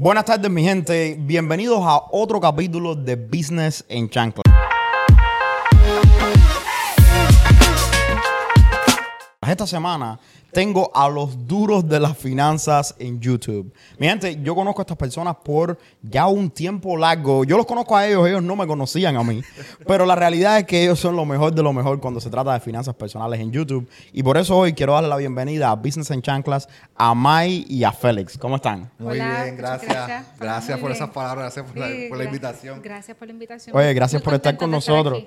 Buenas tardes, mi gente. Bienvenidos a otro capítulo de Business en Chancla. Esta semana tengo a los duros de las finanzas en YouTube. Mi gente, yo conozco a estas personas por ya un tiempo largo. Yo los conozco a ellos, ellos no me conocían a mí. Pero la realidad es que ellos son lo mejor de lo mejor cuando se trata de finanzas personales en YouTube. Y por eso hoy quiero darle la bienvenida a Business en Chanclas, a Mai y a Félix. ¿Cómo están? Muy Hola, bien, gracias. gracias. Gracias, Muy por bien. esas palabras, gracias por, la, invitación. Gracias por la invitación. Oye, gracias Muy por estar con estar nosotros.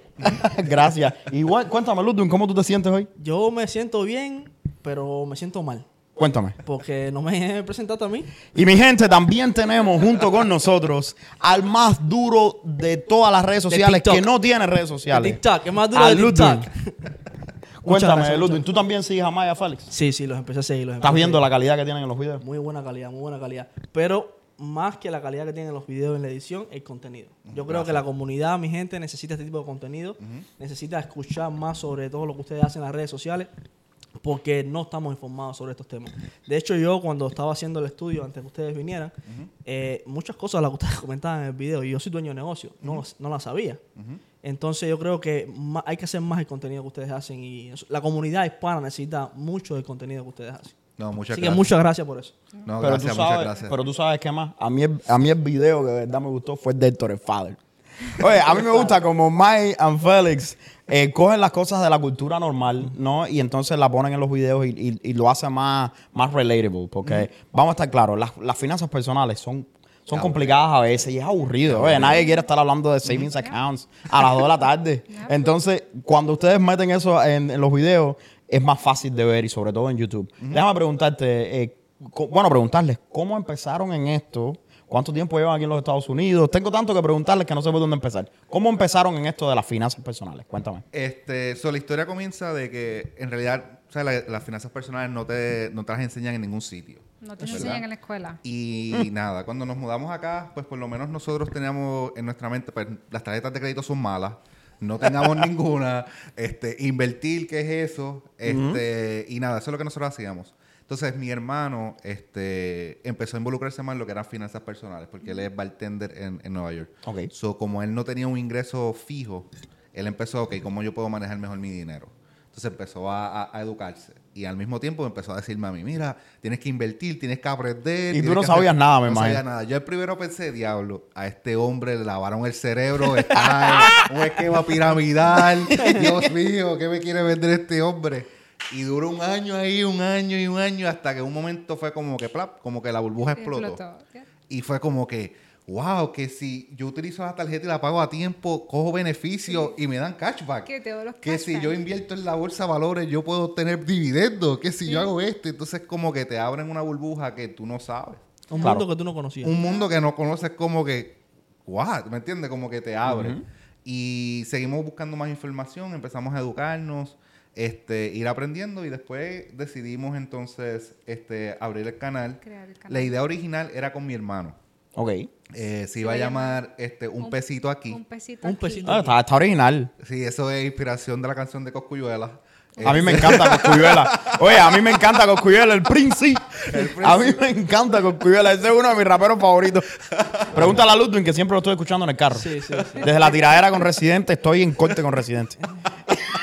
gracias. Igual, cuéntame, Ludwig, ¿cómo tú te sientes hoy? Yo me siento bien, pero me siento mal. Cuéntame. Porque no me he presentado a mí. Y mi gente, también tenemos junto con nosotros al más duro de todas las redes sociales que no tiene redes De sociales. TikTok, es más duro de. TikTok. Cuéntame, Ludwig, ¿tú también sigues a Maya Félix? Sí, sí, los empecé a seguir. Los ¿Estás viendo la calidad que tienen en los videos? Muy buena calidad, muy buena calidad. Pero más que la calidad que tienen los videos en la edición, el contenido. Yo creo que la comunidad, mi gente, necesita este tipo de contenido. Necesita escuchar más sobre todo lo que ustedes hacen en las redes sociales. Porque no estamos informados sobre estos temas. De hecho, yo cuando estaba haciendo el estudio, antes que ustedes vinieran, eh, muchas cosas las que ustedes comentaban en el video, y yo soy dueño de negocio, no, las- no las sabía. Entonces yo creo que hay que hacer más el contenido que ustedes hacen y la comunidad hispana necesita mucho del contenido que ustedes hacen. No, muchas Así que gracias. muchas gracias por eso. No, pero, gracias, muchas gracias. pero tú sabes qué más. A mí, el, a mí el video que de verdad me gustó fue el de Héctor el Father. Oye, a mí me gusta como Mike and Félix eh, cogen las cosas de la cultura normal, ¿no? Y entonces la ponen en los videos y, y- y lo hacen más, más relatable. Porque vamos a estar claros, las, las finanzas personales son, son complicadas a veces y es aburrido. Oye, nadie quiere estar hablando de savings accounts a las 2 de la tarde. Entonces, cuando ustedes meten eso en, en los videos, es más fácil de ver y sobre todo en YouTube. Déjame preguntarte, eh, bueno, preguntarles, ¿cómo empezaron en esto? ¿Cuánto tiempo llevan aquí en los Estados Unidos? Tengo tanto que preguntarles que no sé por dónde empezar. ¿Cómo empezaron en esto de las finanzas personales? Cuéntame. Este, so, la historia comienza de que en realidad o sea, la- las finanzas personales no te, no te las enseñan en ningún sitio. No te ¿verdad? enseñan en la escuela. Y nada, cuando nos mudamos acá, pues por lo menos nosotros teníamos en nuestra mente, pues las tarjetas de crédito son malas, no tengamos ninguna, este, invertir, ¿qué es eso? Este, y nada, eso es lo que nosotros hacíamos. Entonces mi hermano este, empezó a involucrarse más en lo que eran finanzas personales, porque él es bartender en, en Nueva York. Ok. So, como él no tenía un ingreso fijo, él empezó, ok, ¿cómo yo puedo manejar mejor mi dinero? Entonces empezó a, a- a educarse. Y al mismo tiempo empezó a decirme a mí, mira, tienes que invertir, tienes que aprender. Y tú no sabías nada, me no imagino. sabía nada. Yo el primero pensé, diablo, a este hombre le lavaron el cerebro, está en un esquema piramidal. Dios mío, ¿qué me quiere vender este hombre? Y duró un año ahí, un año y un año, hasta que un momento fue como que, plap, como que la burbuja explotó. Explotó. Y fue como que, wow, que si yo utilizo la tarjeta y la pago a tiempo, cojo beneficio y me dan cashback. Que te doy los Que si yo invierto en la bolsa de valores, yo puedo tener dividendos. Que si yo hago esto, entonces como que te abren una burbuja que tú no sabes. Un Claro. mundo que tú no conocías. Un mundo que no conoces como que, what, ¿me entiendes? Como que te abre. Y seguimos buscando más información, empezamos a educarnos, este, ir aprendiendo y después decidimos entonces este, abrir el canal. Crear el canal. La idea original era con mi hermano. Ok. Eh, se iba a llamar este, un, pesito aquí. Un pesito Un aquí. pesito. Ah, está, está original. Sí, eso es inspiración de la canción de Coscuyuela. A mí me encanta Coscuyuela. Oye, a mí me encanta Coscuyuela, el Prince. A mí me encanta Coscuyuela. Ese es uno de mis raperos favoritos. Pregúntale a Ludwig, que siempre lo estoy escuchando en el carro. Sí, sí, sí. Desde la tiradera con Residente, estoy en corte con Residente.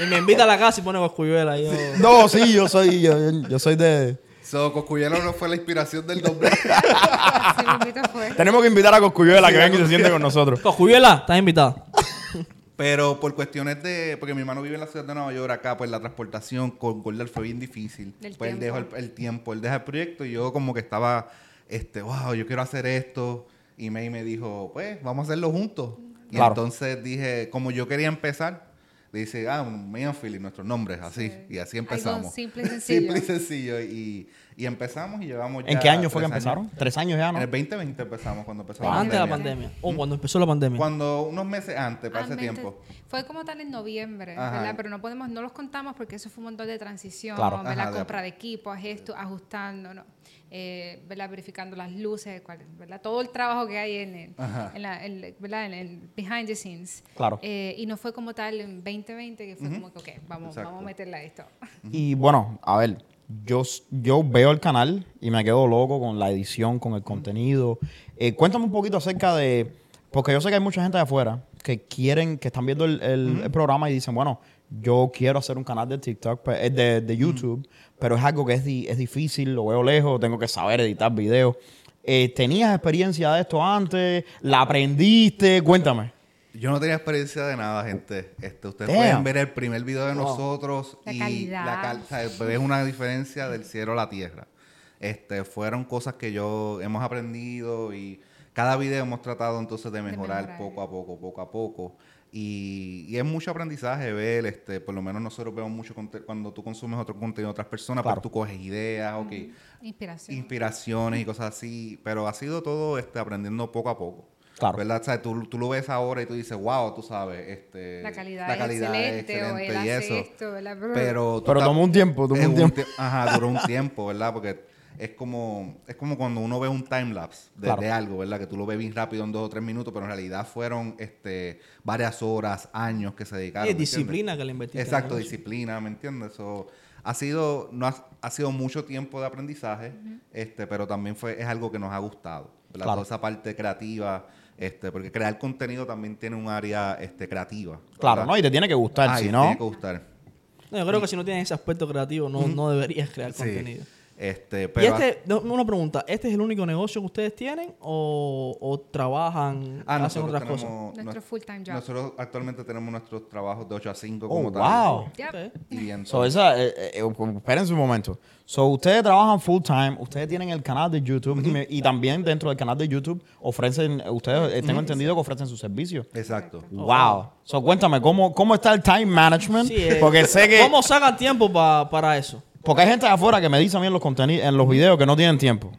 Y me invita a la casa y pone coscuyuela. Yo... No, sí, yo soy, yo, yo soy de... So, Coscuyuela no fue la inspiración del nombre. Así mismito fue. Tenemos que invitar a Coscuyuela que venga y se siente con nosotros. Coscuyuela, estás invitado. Pero por cuestiones de. Porque mi hermano vive en la ciudad de Nueva York, acá, pues la transportación con Goldar fue bien difícil. Del pues él tiempo. dejó el, el tiempo, él deja el proyecto y yo, como que estaba, este, wow, yo quiero hacer esto. Y May me dijo, pues, vamos a hacerlo juntos. Y Claro. entonces dije, como yo quería empezar, dice, ah, May and Philly, nuestros nombres, así. Sí. Y así Algo empezamos. simple y sencillo. simple y sencillo. Y, y empezamos y llevamos ya. ¿En qué año fue que empezaron? años. ¿Tres años ya, no? En el 2020 empezamos, cuando empezó la Antes de la pandemia. pandemia. O cuando empezó la pandemia. Cuando unos meses antes, para ese tiempo. Fue como tal en noviembre, Ajá. ¿verdad? Pero no podemos, no los contamos porque eso fue un montón de transición, Claro. Ajá, de- compra de equipo, esto, ajustando, ¿no? Eh, ¿verdad? Verificando las luces, ¿verdad? Todo el trabajo que hay en el, en la, en- ¿verdad? En el behind the scenes. Claro. Eh, y no fue como tal en 2020 que fue como que, ok, vamos, Exacto. vamos a meterle a esto. Y bueno, a ver, yo, yo veo el canal y me quedo loco con la edición, con el contenido. Eh, cuéntame un poquito acerca de, porque yo sé que hay mucha gente de afuera que quieren, que están viendo el, el- el programa y dicen, bueno, yo quiero hacer un canal de TikTok, pe- eh, de, de YouTube, pero es algo que es, di- es difícil, lo veo lejos, tengo que saber editar videos. Eh, ¿Tenías experiencia de esto antes? ¿La aprendiste? Cuéntame. Yo no tenía experiencia de nada, gente. Este, ustedes Damn. pueden ver el primer video de Wow. nosotros La y calidad. la cal- o sea, ves una diferencia del cielo a la tierra. Este, fueron cosas que yo hemos aprendido y cada video hemos tratado entonces de mejorar, mejorar. poco a poco, poco a poco. Y, y es mucho aprendizaje ver, este, por lo menos nosotros vemos mucho cuando tú consumes otro contenido de otras personas, Claro. pues tú coges ideas, ok, Inspiración. inspiraciones y cosas así, pero ha sido todo este, aprendiendo poco a poco. Claro. ¿Verdad? O sea, tú, tú lo ves ahora y tú dices, wow, tú sabes, este, la calidad, la es calidad excelente, o él excelente y hace eso. esto, ¿verdad? Pero, Pero tomó un tiempo, tomó es un tiempo. tie- Ajá, duró un tiempo, ¿verdad? Porque es como, es como cuando uno ve un timelapse de, Claro. de algo, ¿verdad? Que tú lo ves bien rápido en dos o tres minutos, pero en realidad fueron este, varias horas, años que se dedicaron. Y es ¿me entiendes? disciplina que le invertiste. Exacto, disciplina, ¿me entiendes? So, ha sido no ha, ha sido mucho tiempo de aprendizaje, este, pero también fue es algo que nos ha gustado. Claro. Toda esa parte creativa, este, porque crear contenido también tiene un área este, creativa. Claro. ¿no? Y te tiene que gustar, Ah, si te no... tiene que gustar. No, yo creo que si no tienes ese aspecto creativo, no, no deberías crear Sí. contenido. Este, Y pero este, no, una pregunta, ¿este es el único negocio que ustedes tienen o, o trabajan, Ah, hacen nosotros otras cosas? Nuestro nues- full-time job. Nosotros actualmente tenemos nuestros trabajos de 8 a 5 Oh, como tal. wow. Yep. Y entonces, So, esa, eh, eh, eh, espérense un momento. So, ustedes trabajan full time, ustedes tienen el canal de YouTube y, y también dentro del canal de YouTube ofrecen, ustedes eh, tengo entendido que ofrecen sus servicios. exacto. Wow. So, cuéntame, ¿cómo, ¿cómo está el time management? Sí, eh, Porque sé que... ¿Cómo sacan tiempo pa- para eso? Porque hay gente de afuera que me dice a mí en los, conteni- en los videos que no tienen tiempo.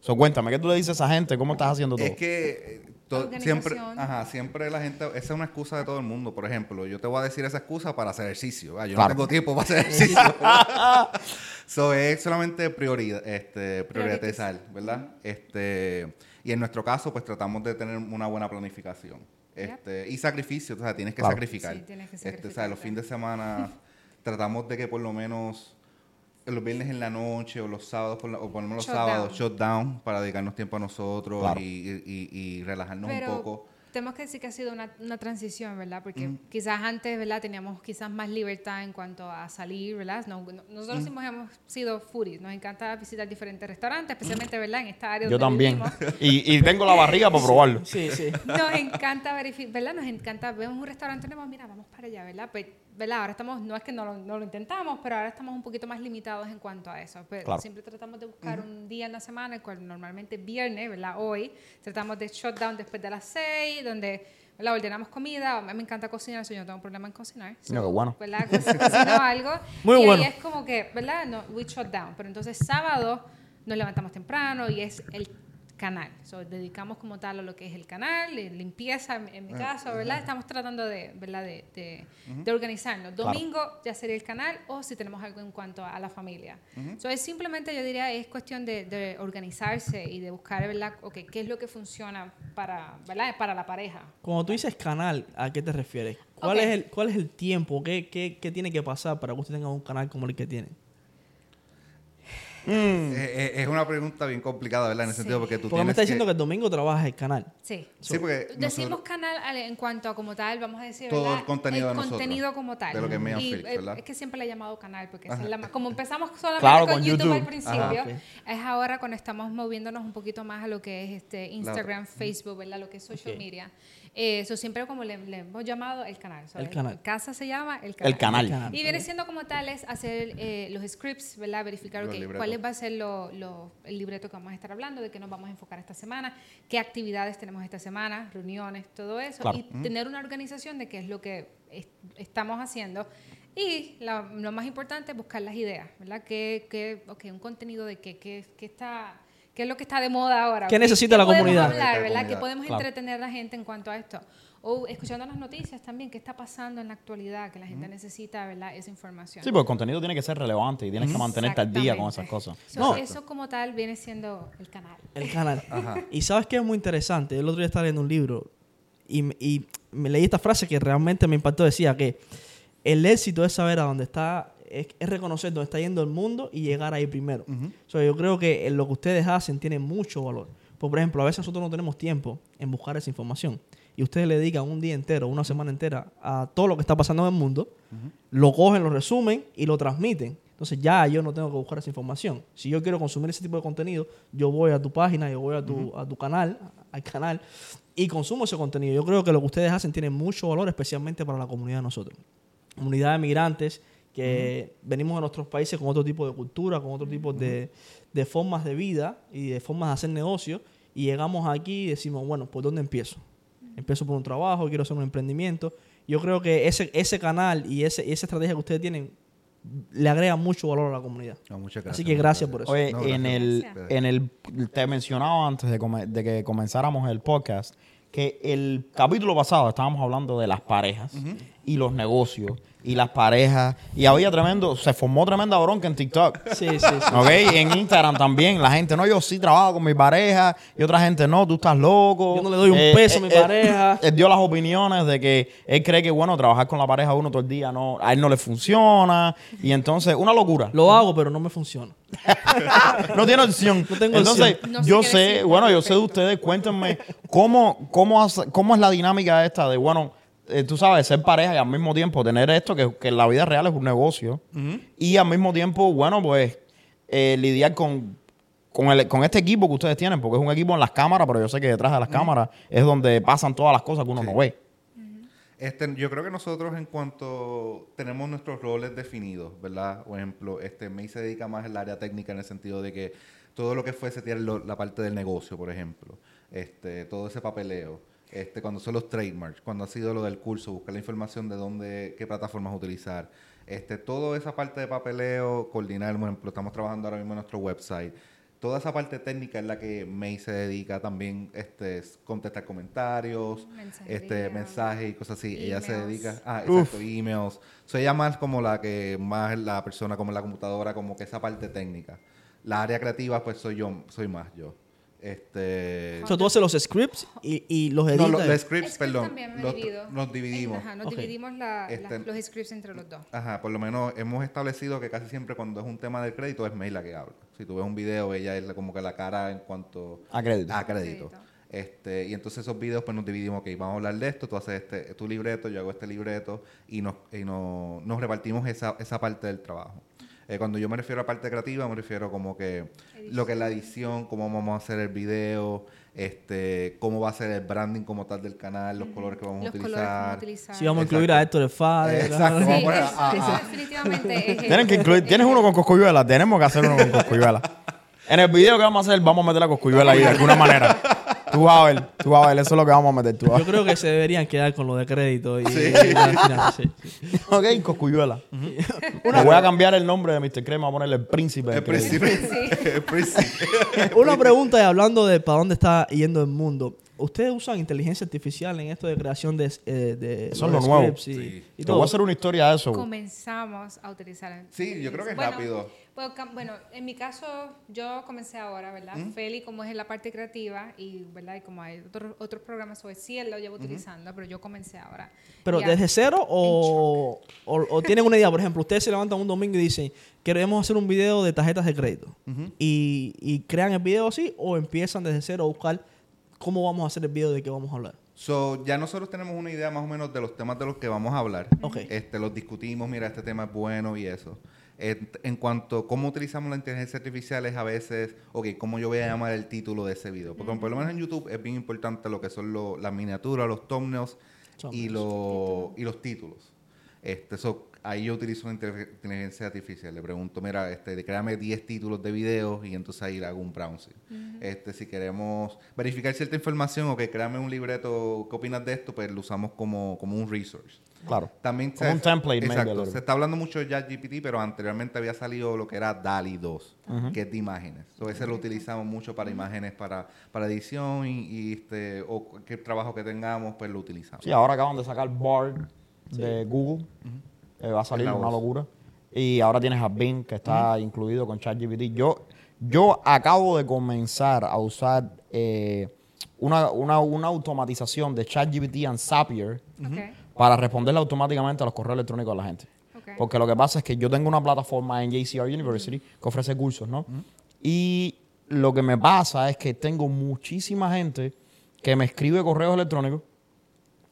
So, cuéntame, ¿qué tú le dices a esa gente? ¿Cómo estás haciendo todo? Es que eh, to- siempre, ajá, siempre la gente, esa es una excusa de todo el mundo. Por ejemplo, yo te voy a decir esa excusa para hacer ejercicio. Ah, yo Claro. no tengo tiempo para hacer ejercicio. so, es solamente prioridad, este, priorizar, ¿verdad? Este, y en nuestro caso, pues tratamos de tener una buena planificación. Este, y sacrificio, o sea, tienes que Claro. sacrificar. Sí, tienes que Este, o sea, sacrificar, los fines de semana tratamos de que por lo menos los viernes en la noche o los sábados, por la- o menos los Shut sábados, down. shut down para dedicarnos tiempo a nosotros Claro. y, y- y- y relajarnos un Pero poco. tenemos que decir que ha sido una, una transición, ¿verdad? Porque quizás antes, ¿verdad? Teníamos quizás más libertad en cuanto a salir, ¿verdad? No- no- nosotros hemos, hemos sido foodies, nos encanta visitar diferentes restaurantes, especialmente, ¿verdad? En esta área Yo donde también. vivimos. Y, y tengo la barriga para probarlo. Sí, sí. Nos encanta verificar, ¿verdad? Nos encanta, vemos un restaurante nuevo, mira, vamos para allá, ¿verdad? Pues, ¿verdad? Ahora estamos, no es que no lo, no lo intentamos, pero ahora estamos un poquito más limitados en cuanto a eso. Pero Claro. siempre tratamos de buscar un día en la semana, el cual normalmente es viernes, ¿verdad? Hoy tratamos de shutdown después de las 6, donde ¿verdad? ordenamos comida. A mí me encanta cocinar, so yo no tengo problema en cocinar. So, No, qué bueno. ¿verdad? Co- Cocino algo. Muy y bueno. ahí es como que, ¿verdad? No, we shut down. Pero entonces sábado nos levantamos temprano y es el canal. So, dedicamos como tal a lo que es el canal, de limpieza en, en mi caso, ¿verdad? Estamos tratando de, ¿verdad? De, de- de organizarnos. Domingo ya sería el canal o si tenemos algo en cuanto a la familia. So, es simplemente, yo diría, es cuestión de, de organizarse y de buscar, ¿verdad? Okay, ¿Qué es lo que funciona para, ¿verdad? para la pareja? Cuando tú dices canal, ¿a qué te refieres? ¿Cuál, es, el, ¿Cuál es el tiempo? ¿Qué, qué, qué tiene que pasar para que usted tenga un canal como el que tiene? Eh, eh, es una pregunta bien complicada, ¿verdad? En el Sí. sentido porque tú Porque me tienes está diciendo que, que... el domingo trabajas el canal. Sí. Sí, porque Decimos nosotros- canal al- en cuanto a como tal, vamos a decir, Todo ¿verdad? el contenido de contenido nosotros, como tal. de lo que es Megan eh, ¿verdad? Es que siempre le he llamado canal, porque es la como empezamos solamente Claro, con, con YouTube, YouTube. al principio, Ajá, ok. es ahora cuando estamos moviéndonos un poquito más a lo que es este Instagram, Facebook, ¿verdad? Lo que es social Ok. media. Eh, Eso siempre como le, le hemos llamado el canal. So, El canal. Casa se llama el canal. El canal. El canal. Y viene siendo como tal es hacer eh, los scripts, ¿verdad? Verificar Los ok, libretos. cuál va a ser lo- lo- el libreto que vamos a estar hablando, de qué nos vamos a enfocar esta semana, qué actividades tenemos esta semana, reuniones, todo eso. Claro. Y tener una organización de qué es lo que es- estamos haciendo. Y la- lo más importante es buscar las ideas, ¿verdad? ¿Qué, qué, ok, un contenido de qué, qué, qué está... ¿Qué es lo que está de moda ahora? ¿Qué necesita la podemos comunidad? hablar, La ¿verdad? comunidad. ¿Qué podemos Claro. entretener a la gente en cuanto a esto? O escuchando las noticias también, ¿qué está pasando en la actualidad? Que la gente necesita, ¿verdad? Esa información. Sí, porque el contenido tiene que ser relevante y tienes que mantenerte al día con esas cosas. So, No. Eso como tal viene siendo el canal. El canal. Ajá. Y sabes que es muy interesante. El otro día estaba leyendo un libro y, y me leí esta frase que realmente me impactó. Decía que el éxito es saber a dónde está es, es reconocer dónde está yendo el mundo y llegar ahí primero. So, yo creo que lo que ustedes hacen tiene mucho valor. Por ejemplo, a veces nosotros no tenemos tiempo en buscar esa información. Y ustedes le dedican un día entero, una semana entera a todo lo que está pasando en el mundo, lo cogen, lo resumen y lo transmiten. Entonces ya yo no tengo que buscar esa información. Si yo quiero consumir ese tipo de contenido, yo voy a tu página, yo voy a tu, a tu canal, al canal, y consumo ese contenido. Yo creo que lo que ustedes hacen tiene mucho valor, especialmente para la comunidad de nosotros. Comunidad de migrantes que venimos a nuestros países con otro tipo de cultura, con otro tipo de, de formas de vida y de formas de hacer negocios, y llegamos aquí y decimos, bueno, ¿por dónde empiezo? Empiezo por un trabajo, quiero hacer un emprendimiento. Yo creo que ese, ese canal y ese, esa estrategia que ustedes tienen le agrega mucho valor a la comunidad. No, muchas gracias. Así que gracias por eso. Oye, No, en el, en el, te mencionaba antes de, come- de que comenzáramos el podcast que el capítulo pasado estábamos hablando de las parejas y los negocios y las parejas y había tremendo, se formó tremenda bronca en TikTok. Sí, sí, sí. ¿Ok? Y en Instagram también. La gente, no, yo sí trabajo con mi pareja. Y otra gente, no, tú estás loco. Yo no le doy un peso a mi pareja. Él dio las opiniones de que él cree que, bueno, trabajar con la pareja uno todo el día no, a él no le funciona. Y entonces, una locura. Lo hago, pero no me funciona. no tiene opción. No tengo Entonces, opción. No sé yo sé, bueno, yo sé de ustedes, cuéntenme cómo, cómo, hace- cómo es la dinámica esta de, bueno, eh, tú sabes, ser pareja y al mismo tiempo tener esto, que, que en la vida real es un negocio, y al mismo tiempo, bueno, pues eh, lidiar con, con, el- con este equipo que ustedes tienen, porque es un equipo en las cámaras, pero yo sé que detrás de las cámaras es donde pasan todas las cosas que uno no ve. Este, yo creo que nosotros en cuanto tenemos nuestros roles definidos, ¿verdad? Por ejemplo, este, May se dedica más al área técnica en el sentido de que todo lo que fue setear lo- la parte del negocio, por ejemplo, este, todo ese papeleo, este, cuando son los trademarks, cuando ha sido lo del curso, buscar la información de dónde, qué plataformas utilizar, este, toda esa parte de papeleo, coordinar, por ejemplo, estamos trabajando ahora mismo en nuestro website. Toda esa parte técnica es la que May se dedica también, este, es contestar comentarios, Mensajería. este, mensajes y cosas así. Ella se dedica, ah, exacto, emails. So, ella más como la que, más la persona como en la computadora, como que esa parte técnica. La área creativa, pues soy yo, soy más yo. Este, O sea, tú haces los scripts y, y los no, editas. los, los scripts, perdón, los- dividimos. Ajá, nos dividimos la- la- Este- los scripts entre los dos. Ajá, por lo menos hemos establecido que casi siempre cuando es un tema del crédito es May la que habla. Si tú ves un video, ella es como que la cara en cuanto A crédito. a crédito. Crédito. Este, y entonces esos videos pues nos dividimos, ok, vamos a hablar de esto, tú haces este, tu libreto, yo hago este libreto y nos, y nos, nos repartimos esa, esa parte del trabajo. Eh, cuando yo me refiero a parte creativa, me refiero como que lo que es la edición, cómo vamos a hacer el video, este, cómo va a ser el branding como tal del canal, los colores que vamos Los a colores que vamos a utilizar. utilizar. Si vamos a incluir a Héctor el Fader. Exacto. Sí, Vamos a poner eso, a- eso a- definitivamente es Tienen que incluir, tienes uno con coscuyuela, tenemos que hacer uno con coscuyuela. En el video que vamos a hacer, vamos a meter la coscuyuela ahí de alguna manera. Tú vas a ver, tú vas a ver, eso es lo que vamos a meter. Tú vas a Yo creo que se deberían quedar con lo de crédito. Y, Sí. y final, sí, sí. Ok, coscuyuela. Le voy a cambiar el nombre de Mr. Crema, a ponerle el príncipe. El príncipe. El príncipe. Una pregunta y hablando de para dónde está yendo el mundo. ¿Ustedes usan inteligencia artificial en esto de creación de, eh, de Eso es los lo nuevo. y, Sí. y Te voy todo? a hacer una historia de eso. comenzamos a utilizar. Sí, yo creo que es Bueno, rápido. pues, bueno, en mi caso, yo comencé ahora, ¿verdad? Feli, como es en la parte creativa, y, ¿verdad? Y como hay otros otros programas, o sí, él lo llevo utilizando, pero yo comencé ahora. ¿Pero Y a- desde cero o, o, o tienen una idea? Por ejemplo, ustedes se levantan un domingo y dicen, queremos hacer un video de tarjetas de crédito. y, y crean el video así o empiezan desde cero a buscar cómo vamos a hacer el video de qué vamos a hablar. So, ya nosotros tenemos una idea más o menos de los temas de los que vamos a hablar. Ok. Este, los discutimos, mira, este tema es bueno y eso. En, en cuanto a cómo utilizamos la inteligencia artificial es a veces, ok, cómo yo voy a llamar el título de ese video. Porque por lo menos en YouTube es bien importante lo que son lo- las miniaturas, los thumbnails y, lo- y los títulos. Este, so, ahí yo utilizo una inte- inteligencia artificial. Le pregunto, mira, este, créame 10 títulos de videos y entonces ahí le hago un browsing. este, si queremos verificar cierta información o que créame un libreto, ¿qué opinas de esto? Pues lo usamos como, como un resource. Claro. También Como un template, Exacto. Se está hablando mucho de ChatGPT, pero anteriormente había salido lo que era DALI 2, que es de imágenes. So, ese lo utilizamos mucho para imágenes, para, para edición y, y, este, o cualquier trabajo que tengamos, pues lo utilizamos. Sí, ahora acaban de sacar Bard de Google. Eh, va a salir una voz. locura. Y ahora tienes a Bing, que está incluido con ChatGPT. Yo, yo acabo de comenzar a usar eh, una, una, una automatización de ChatGPT and Zapier para responderle automáticamente a los correos electrónicos de la gente. Porque lo que pasa es que yo tengo una plataforma en JCR University que ofrece cursos, ¿no? Y lo que me pasa es que tengo muchísima gente que me escribe correos electrónicos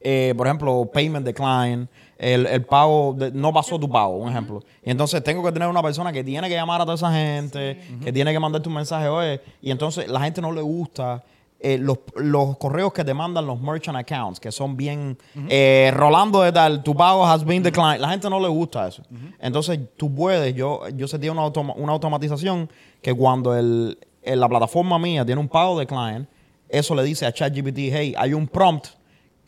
eh, por ejemplo, payment decline, el, el pago, de- no pasó tu pago, un ejemplo. Y entonces tengo que tener una persona que tiene que llamar a toda esa gente, que tiene que mandarte un mensaje, oye, y entonces la gente no le gusta. eh, los, los correos que te mandan los merchant accounts, que son bien eh, rolando de tal, tu pago has been declined, la gente no le gusta eso. Entonces tú puedes, yo, yo sentí una, automa- una automatización que cuando el, el- la plataforma mía tiene un pago decline, eso le dice a ChatGPT, hey, hay un prompt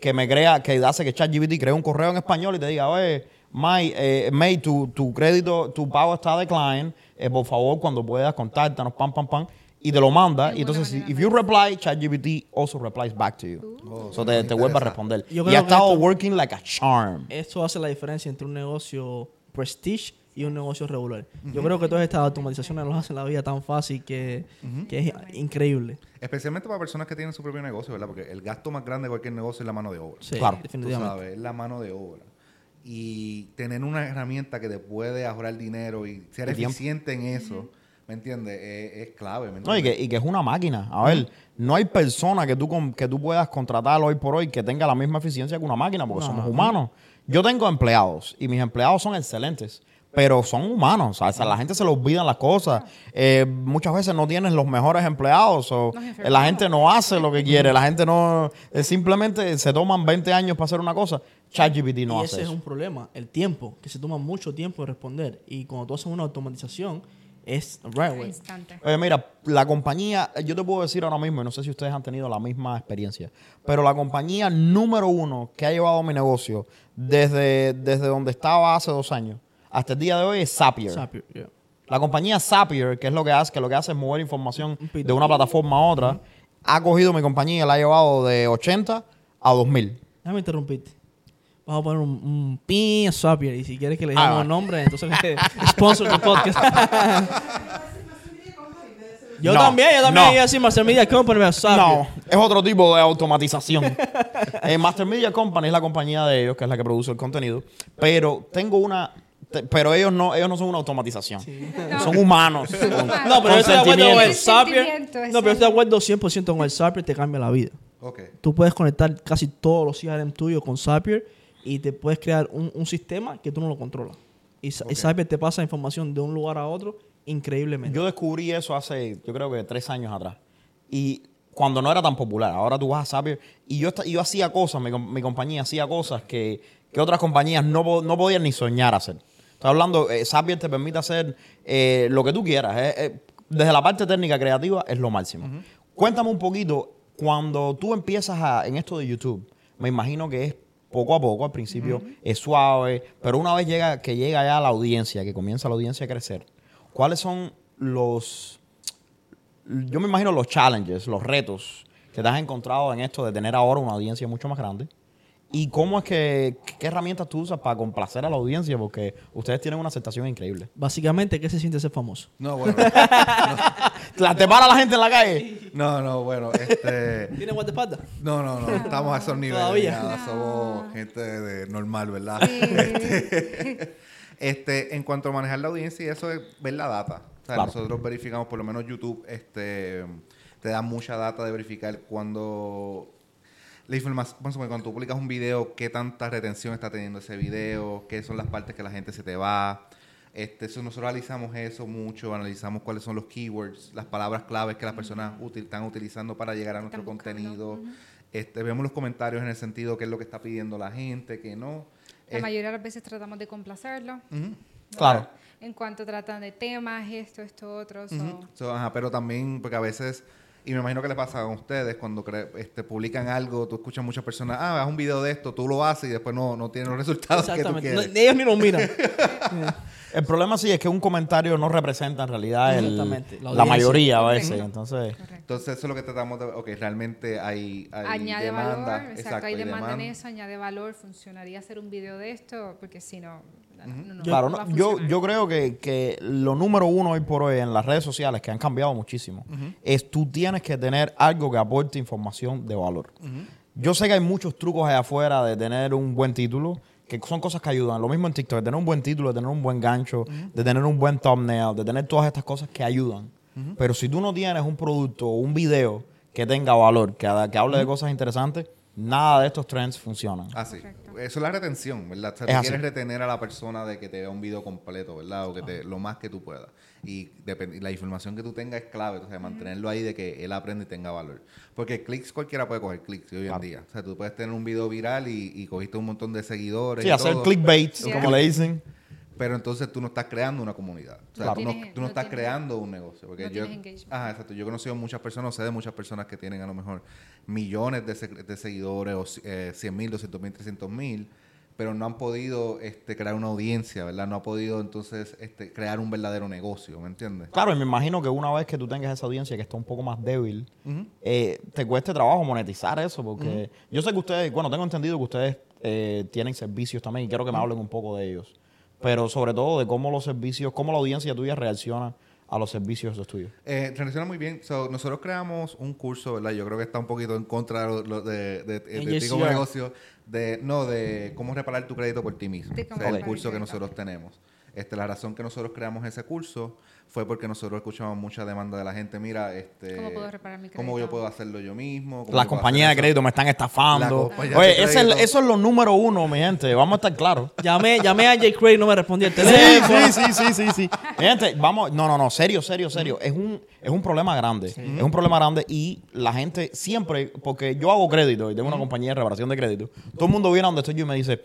que me crea, que hace que ChatGPT cree un correo en español y te diga, oye, May, eh, May tu, tu crédito, tu pago está decline, eh, por favor, cuando puedas, contáctanos, pam, pam, pam, y te lo manda. Y entonces, si, if you reply, ChatGPT also replies back to you. Oh, so te, te vuelve a responder. Yo y ha estado esto- working like a charm. Esto hace la diferencia entre un negocio prestige y un negocio regular. Yo creo que todas estas automatizaciones nos hacen la vida tan fácil que, que es increíble. Especialmente para personas que tienen su propio negocio, ¿verdad? Porque el gasto más grande de cualquier negocio es la mano de obra. Sí, Claro. Tú definitivamente. sabes, es la mano de obra. Y tener una herramienta que te puede ahorrar dinero y ser El tiempo. eficiente en eso, ¿me entiendes? Es, es clave, ¿me No, y entiendes? que, y que es una máquina. A ver, no hay persona que tú, con- que tú puedas contratar hoy por hoy que tenga la misma eficiencia que una máquina, porque No. somos humanos. Yo tengo empleados y mis empleados son excelentes, pero son humanos. O sea, la gente se le olvidan las cosas. Eh, muchas veces no tienes los mejores empleados o eh, la gente no hace lo que quiere. La gente no... eh, simplemente se toman 20 años para hacer una cosa. ChatGPT no y hace ese es un problema, el tiempo, que se toma mucho tiempo de responder. Y cuando tú haces una automatización, es right. Oye, mira, la compañía, yo te puedo decir ahora mismo, y no sé si ustedes han tenido la misma experiencia, pero la compañía número uno que ha llevado mi negocio desde, desde donde estaba hace dos años hasta el día de hoy es Zapier. Zapier, yeah. La compañía Zapier, que es lo que hace, que lo que hace es mover información de una plataforma a otra, ha cogido mi compañía y la ha llevado de 80 a 2000. Déjame interrumpirte. Vamos a poner un, un pin a Zapier y si quieres que le Ah, digamos va. el nombre, entonces sponsor del podcast. yo No, también, yo también no. iba a decir Master Media Company, pero Zapier. No, es otro tipo de automatización. Eh, Master Media Company es la compañía de ellos, que es la que produce el contenido. Pero tengo una. Pero ellos no, ellos no son una automatización. Son humanos. con- No, pero yo estoy de acuerdo con el Zapier. No, pero yo estoy de acuerdo 100% con el Zapier, te cambia la vida. Ok. Tú puedes conectar casi todos los CRM tuyos con Zapier y te puedes crear un, un sistema que tú no lo controlas. Y, Sa- y. Zapier te pasa información de un lugar a otro increíblemente. Yo descubrí eso hace, yo creo que tres años atrás. Y cuando no era tan popular. Ahora tú vas a Zapier. Y yo, yo hacía cosas, mi, mi compañía hacía cosas que, que otras compañías no, no podían ni soñar hacer. Estoy hablando, eh, Zapier te permite hacer eh, lo que tú quieras. eh, eh, desde la parte técnica creativa es lo máximo. Cuéntame un poquito, cuando tú empiezas a, en esto de YouTube, me imagino que es poco a poco, al principio es suave, pero una vez llega, que llega ya la audiencia, que comienza la audiencia a crecer, ¿cuáles son los, yo me imagino los challenges, los retos que te has encontrado en esto de tener ahora una audiencia mucho más grande? ¿Y cómo es que, qué herramientas tú usas para complacer a la audiencia? Porque ustedes tienen una aceptación increíble. Básicamente, ¿qué se siente ser famoso? No, bueno. ¿La te para la gente en la calle? no, no, bueno. Este. ¿Tienes guardaespaldas? No, no, no. Estamos a esos niveles. Todavía. ya, Somos gente de normal, ¿verdad? Este, este, en cuanto a manejar la audiencia, y eso es ver la data. O sea, Claro. nosotros verificamos, por lo menos YouTube, este, te da mucha data de verificar cuando la información, suponer, cuando tú publicas un video, qué tanta retención está teniendo ese video, qué son las partes que la gente se te va. Este, eso, nosotros analizamos eso mucho, analizamos cuáles son los keywords, las palabras claves que las personas util- están utilizando para llegar a nuestro contenido. este, vemos los comentarios en el sentido qué es lo que está pidiendo la gente, qué no. La Es- mayoría de las veces tratamos de complacerlo. Ujú. Claro. En cuanto tratan de temas, esto, esto, otro. so- Ujú. So, ajá, pero también, porque a veces, y me imagino que le pasa a ustedes, cuando este, publican algo, tú escuchas muchas personas, ah, haz un video de esto, tú lo haces y después no, no tienes los resultados que tú Exactamente. No, quieres. ellos ni nos miran. El problema sí es que un comentario no representa en realidad el- Exactamente, la la, mayoría a veces. Correcto. Entonces, Correcto. Entonces, eso es lo que tratamos de ok, realmente hay, hay añade demanda. valor, exacto, hay demanda en eso, añade valor, funcionaría hacer un video de esto, porque si no, no, no, no, claro, no yo, yo creo que, que lo número uno hoy por hoy en las redes sociales, que han cambiado muchísimo, es tú tienes que tener algo que aporte información de valor. Yo sé que hay muchos trucos allá afuera de tener un buen título, que son cosas que ayudan. Lo mismo en TikTok, de tener un buen título, de tener un buen gancho, de tener un buen thumbnail, de tener todas estas cosas que ayudan. Pero si tú no tienes un producto o un video que tenga valor, que, que hable de cosas interesantes, nada de estos trends funcionan. Así. Correcto. Eso es la retención, ¿verdad? O sea, Es tú así. quieres retener a la persona de que te vea un video completo, ¿verdad? O que te, lo más que tú puedas. Y, la información que tú tengas es clave, o sea, mantenerlo ahí de que él aprende y tenga valor. Porque clics cualquiera puede coger clics hoy en día. O sea, tú puedes tener un video viral y, y cogiste un montón de seguidores. Sí, y hacer todo, clickbait, Sí. como le dicen. Pero entonces tú no estás creando una comunidad. O sea, Claro. tú, no, Tienes- tú no no estás creando un negocio. Porque no yo, ajá, exacto. Yo he conocido muchas personas, sé de muchas personas que tienen a lo mejor millones de, de seguidores, o eh, 100 mil, 200 mil, 300 mil, pero no han podido este, crear una audiencia, ¿verdad? No ha podido entonces este, crear un verdadero negocio, ¿me entiendes? Claro, y me imagino que una vez que tú tengas esa audiencia que está un poco más débil, eh, te cueste trabajo monetizar eso, porque yo sé que ustedes, bueno, tengo entendido que ustedes eh, tienen servicios también y quiero que me hablen un poco de ellos, pero sobre todo de cómo los servicios, cómo la audiencia tuya reacciona a los servicios de tuyos. Eh, reacciona muy bien. So, nosotros creamos un curso, ¿verdad? Yo creo que está un poquito en contra de, de, de- de- de ti como AJCR. negocio. De, no, de cómo reparar tu crédito por ti mismo. O sea, el curso que nosotros tenemos. Este, la razón que nosotros creamos ese curso fue porque nosotros escuchamos mucha demanda de la gente. Mira, este, ¿Cómo puedo reparar mi ¿Cómo yo crédito? puedo hacerlo yo mismo? ¿Cómo Las compañías de crédito me están estafando. Oye, ese es, crédito. eso es lo número uno, mi gente. Vamos a estar claros. Llamé, llamé a Jay Craig y no me respondió el Sí, teléfono. sí, sí, sí, sí, sí. Mi gente, vamos, no, no, no, serio, serio, serio. Es un, es un problema grande. Es un problema grande y la gente siempre, porque yo hago crédito y tengo una compañía de reparación de crédito. Todo el mundo viene a donde estoy yo y me dice,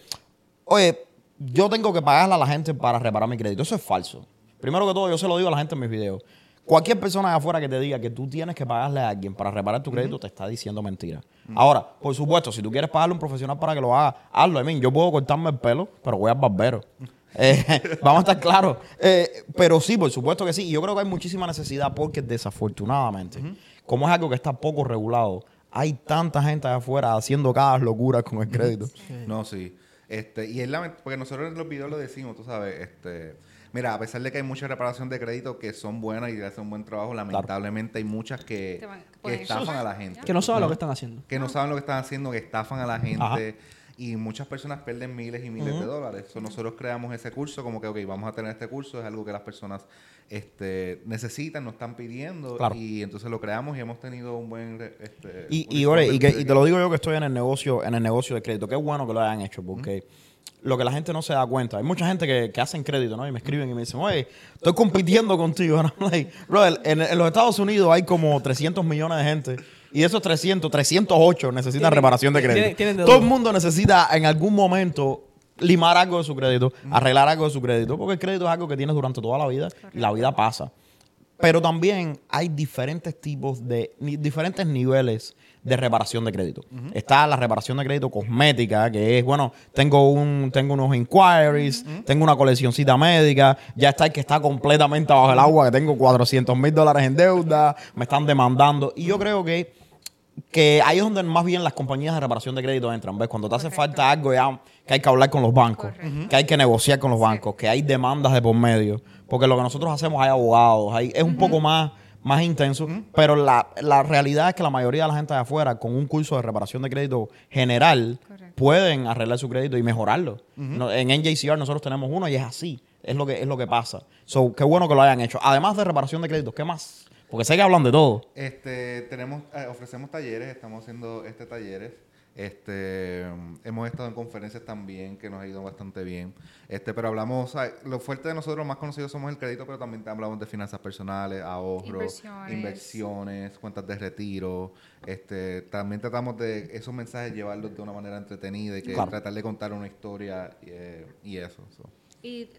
oye, yo tengo que pagarle a la gente para reparar mi crédito. Eso es falso. Primero que todo, yo se lo digo a la gente en mis videos. Cualquier persona de afuera que te diga que tú tienes que pagarle a alguien para reparar tu crédito te está diciendo mentira. Ahora, por supuesto, si tú quieres pagarle a un profesional para que lo haga, hazlo. I mean, yo puedo cortarme el pelo, pero voy al barbero. Eh, vamos a estar claros. Eh, pero sí, por supuesto que sí. Y yo creo que hay muchísima necesidad porque desafortunadamente, como es algo que está poco regulado, hay tanta gente allá afuera haciendo cada locura con el crédito. No, sí. Este, y es lament- porque nosotros en los videos lo decimos, tú sabes, este, mira, a pesar de que hay mucha reparación de crédito que son buenas y hacen un buen trabajo, lamentablemente hay muchas que, van- estafan a la gente. Que no saben lo que están haciendo. que no saben lo que están haciendo, que estafan a la gente Ajá. y muchas personas pierden miles y miles de dólares. So, nosotros creamos ese curso como que, ok, vamos a tener este curso, es algo que las personas este, necesitan, nos están pidiendo Claro. y entonces lo creamos y hemos tenido un buen... Este, Y, un y, ore, y, que- y te lo digo yo que estoy en el negocio, en el negocio de crédito. Qué bueno que lo hayan hecho, porque lo que la gente no se da cuenta. Hay mucha gente que, que hacen crédito, ¿no? Y me escriben y me dicen, oye, estoy compitiendo contigo. Like, brother, en, en los Estados Unidos hay como 300 millones de gente. Y esos 300, 308 necesitan reparación de crédito. tienen de Todo el todo. mundo necesita en algún momento limar algo de su crédito, arreglar algo de su crédito, porque el crédito es algo que tienes durante toda la vida y la vida pasa. Pero también hay diferentes tipos de, ni- diferentes niveles de reparación de crédito. Está la reparación de crédito cosmética, que es, bueno, tengo un tengo unos inquiries, tengo una coleccioncita médica, ya está el que está completamente bajo el agua, que tengo 400 mil dólares en deuda, me están demandando. Y yo creo que que ahí es donde más bien las compañías de reparación de crédito entran, ¿ves? Cuando te hace falta algo ya que hay que hablar con los bancos, Correcto. que hay que negociar con los bancos, que hay demandas de por medio, porque lo que nosotros hacemos hay abogados, hay, es un poco más, más intenso, pero la, la realidad es que la mayoría de la gente de afuera con un curso de reparación de crédito general Correcto. pueden arreglar su crédito y mejorarlo. No, en NJCR nosotros tenemos uno y es así, es lo que es lo que pasa. So, qué bueno que lo hayan hecho. Además de reparación de crédito, ¿qué más? Porque sé que hablan de todo. Este, tenemos, eh, ofrecemos talleres, estamos haciendo este talleres. Este, hemos estado en conferencias también que nos ha ido bastante bien. Este, pero hablamos, o sea, lo fuerte de nosotros, lo más conocido somos el crédito, pero también hablamos de finanzas personales, ahorros, Inversiones. inversiones, cuentas de retiro. Este, también tratamos de esos mensajes llevarlos de una manera entretenida y que Claro. tratar de contar una historia eh, y eso. so. Y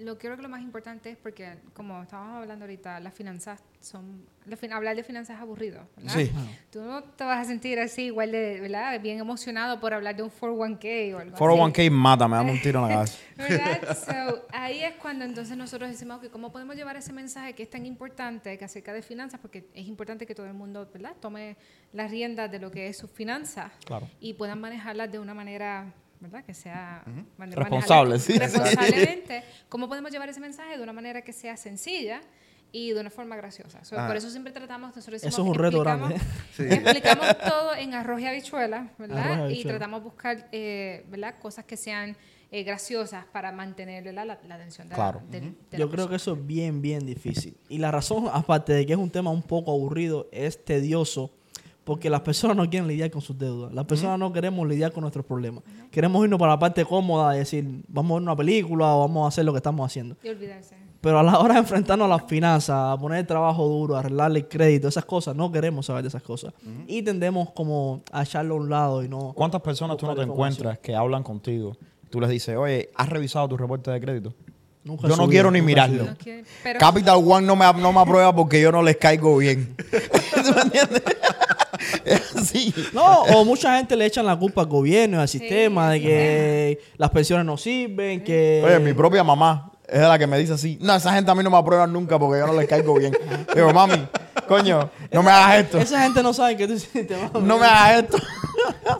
lo creo que lo más importante es porque, como estábamos hablando ahorita, las finanzas son. la fin- hablar de finanzas es aburrido. ¿verdad? Sí. Tú no te vas a sentir así, igual de. ¿verdad? Bien emocionado por hablar de un 401k o algo así. 401k mata, me da un tiro en la cabeza. ¿Verdad? So, ahí es cuando entonces nosotros decimos que cómo podemos llevar ese mensaje que es tan importante que acerca de finanzas, porque es importante que todo el mundo ¿verdad? tome las riendas de lo que es sus finanzas Claro. y puedan manejarlas de una manera ¿verdad? que sea Responsable, sí. responsablemente. ¿Cómo podemos llevar ese mensaje de una manera que sea sencilla? Y de una forma graciosa. So, Ah. por eso siempre tratamos, nosotros Eso decimos, es un reto explicamos- grande. Sí. Explicamos todo en arroz y habichuela, Arroz y ¿verdad? Y habichuela. tratamos de buscar, eh, ¿verdad? Cosas que sean eh, graciosas para mantener la, la, la atención de Claro. la, del- de la Yo creo que eso es bien, bien difícil. Y la razón, aparte de que es un tema un poco aburrido, es tedioso, porque las personas no quieren lidiar con sus deudas. Las personas no queremos lidiar con nuestros problemas. Queremos irnos para la parte cómoda de decir, vamos a ver una película o vamos a hacer lo que estamos haciendo. Y olvidarse. Pero a la hora de enfrentarnos a las finanzas, a poner el trabajo duro, a arreglarle el crédito, esas cosas, no queremos saber de esas cosas. Y tendemos como a echarlo a un lado y no... ¿Cuántas personas tú no te encuentras que hablan contigo? Tú les dices, oye, ¿has revisado tu reporte de crédito? Nunca Yo no quiero ni mirarlo. No pero Capital One no me, no me aprueba porque yo no les caigo bien. ¿Tú me entiendes? sí. No, o mucha gente le echan la culpa al gobierno y al sistema de que las pensiones no sirven, que... Oye, mi propia mamá es la que me dice así. No, esa gente a mí no me aprueba nunca porque yo no les caigo bien. Digo, mami, coño, no me hagas esto. Esa gente no sabe que tú hiciste, mami. No me hagas esto.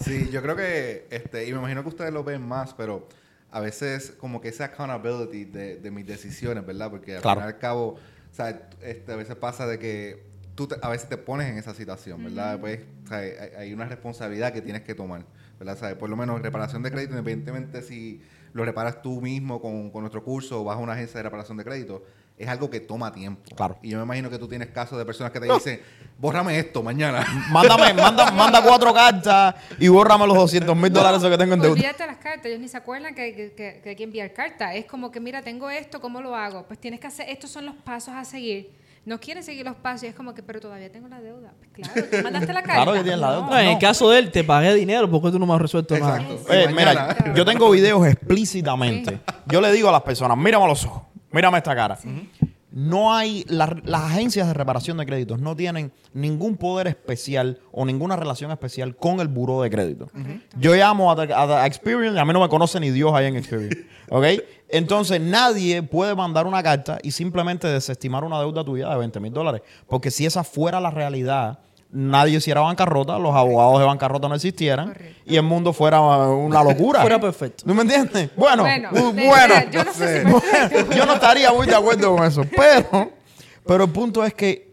Sí, yo creo que, este, y me imagino que ustedes lo ven más, pero a veces como que esa accountability de, de mis decisiones, ¿verdad? Porque al Claro. fin y al cabo, o sea, este, a veces pasa de que tú te- a veces te pones en esa situación, ¿verdad? Pues, o sea, hay, hay una responsabilidad que tienes que tomar, ¿verdad? O sea, por lo menos reparación de crédito, independientemente si lo reparas tú mismo con, con nuestro curso o vas a una agencia de reparación de crédito, es algo que toma tiempo. Claro. Y yo me imagino que tú tienes casos de personas que te dicen, bórrame esto mañana. Mándame, manda, manda cuatro cartas y bórrame los 200 mil dólares que tengo en deuda. Olvídate las cartas, ellos ni se acuerdan que, que- que- que hay que enviar cartas. Es como que, mira, tengo esto, ¿cómo lo hago? Pues tienes que hacer, estos son los pasos a seguir. No quieren seguir los pasos y es como que, pero todavía tengo la deuda. Pues claro, tú mandaste la carta. Claro que tienes la deuda. No, en el caso de él, te pagué dinero porque tú no me has resuelto Exacto. nada. Y mira, yo tengo videos explícitamente. Yo le digo a las personas, mírame a los ojos, mírame esta cara. No hay, la- las agencias de reparación de créditos no tienen ningún poder especial o ninguna relación especial con el buró de crédito. Yo llamo a, a The Experience y a mí no me conoce ni Dios ahí en Experience. ¿Ok? Entonces nadie puede mandar una carta y simplemente desestimar una deuda tuya de 20 mil dólares. Porque si esa fuera la realidad, nadie hiciera bancarrota, los abogados de bancarrota no existieran Correcto. y el mundo fuera una locura. Fuera perfecto. ¿No me entiendes? Bueno, Bueno, uh, yo no sé si. Yo no estaría muy de acuerdo con eso. Pero, pero el punto es que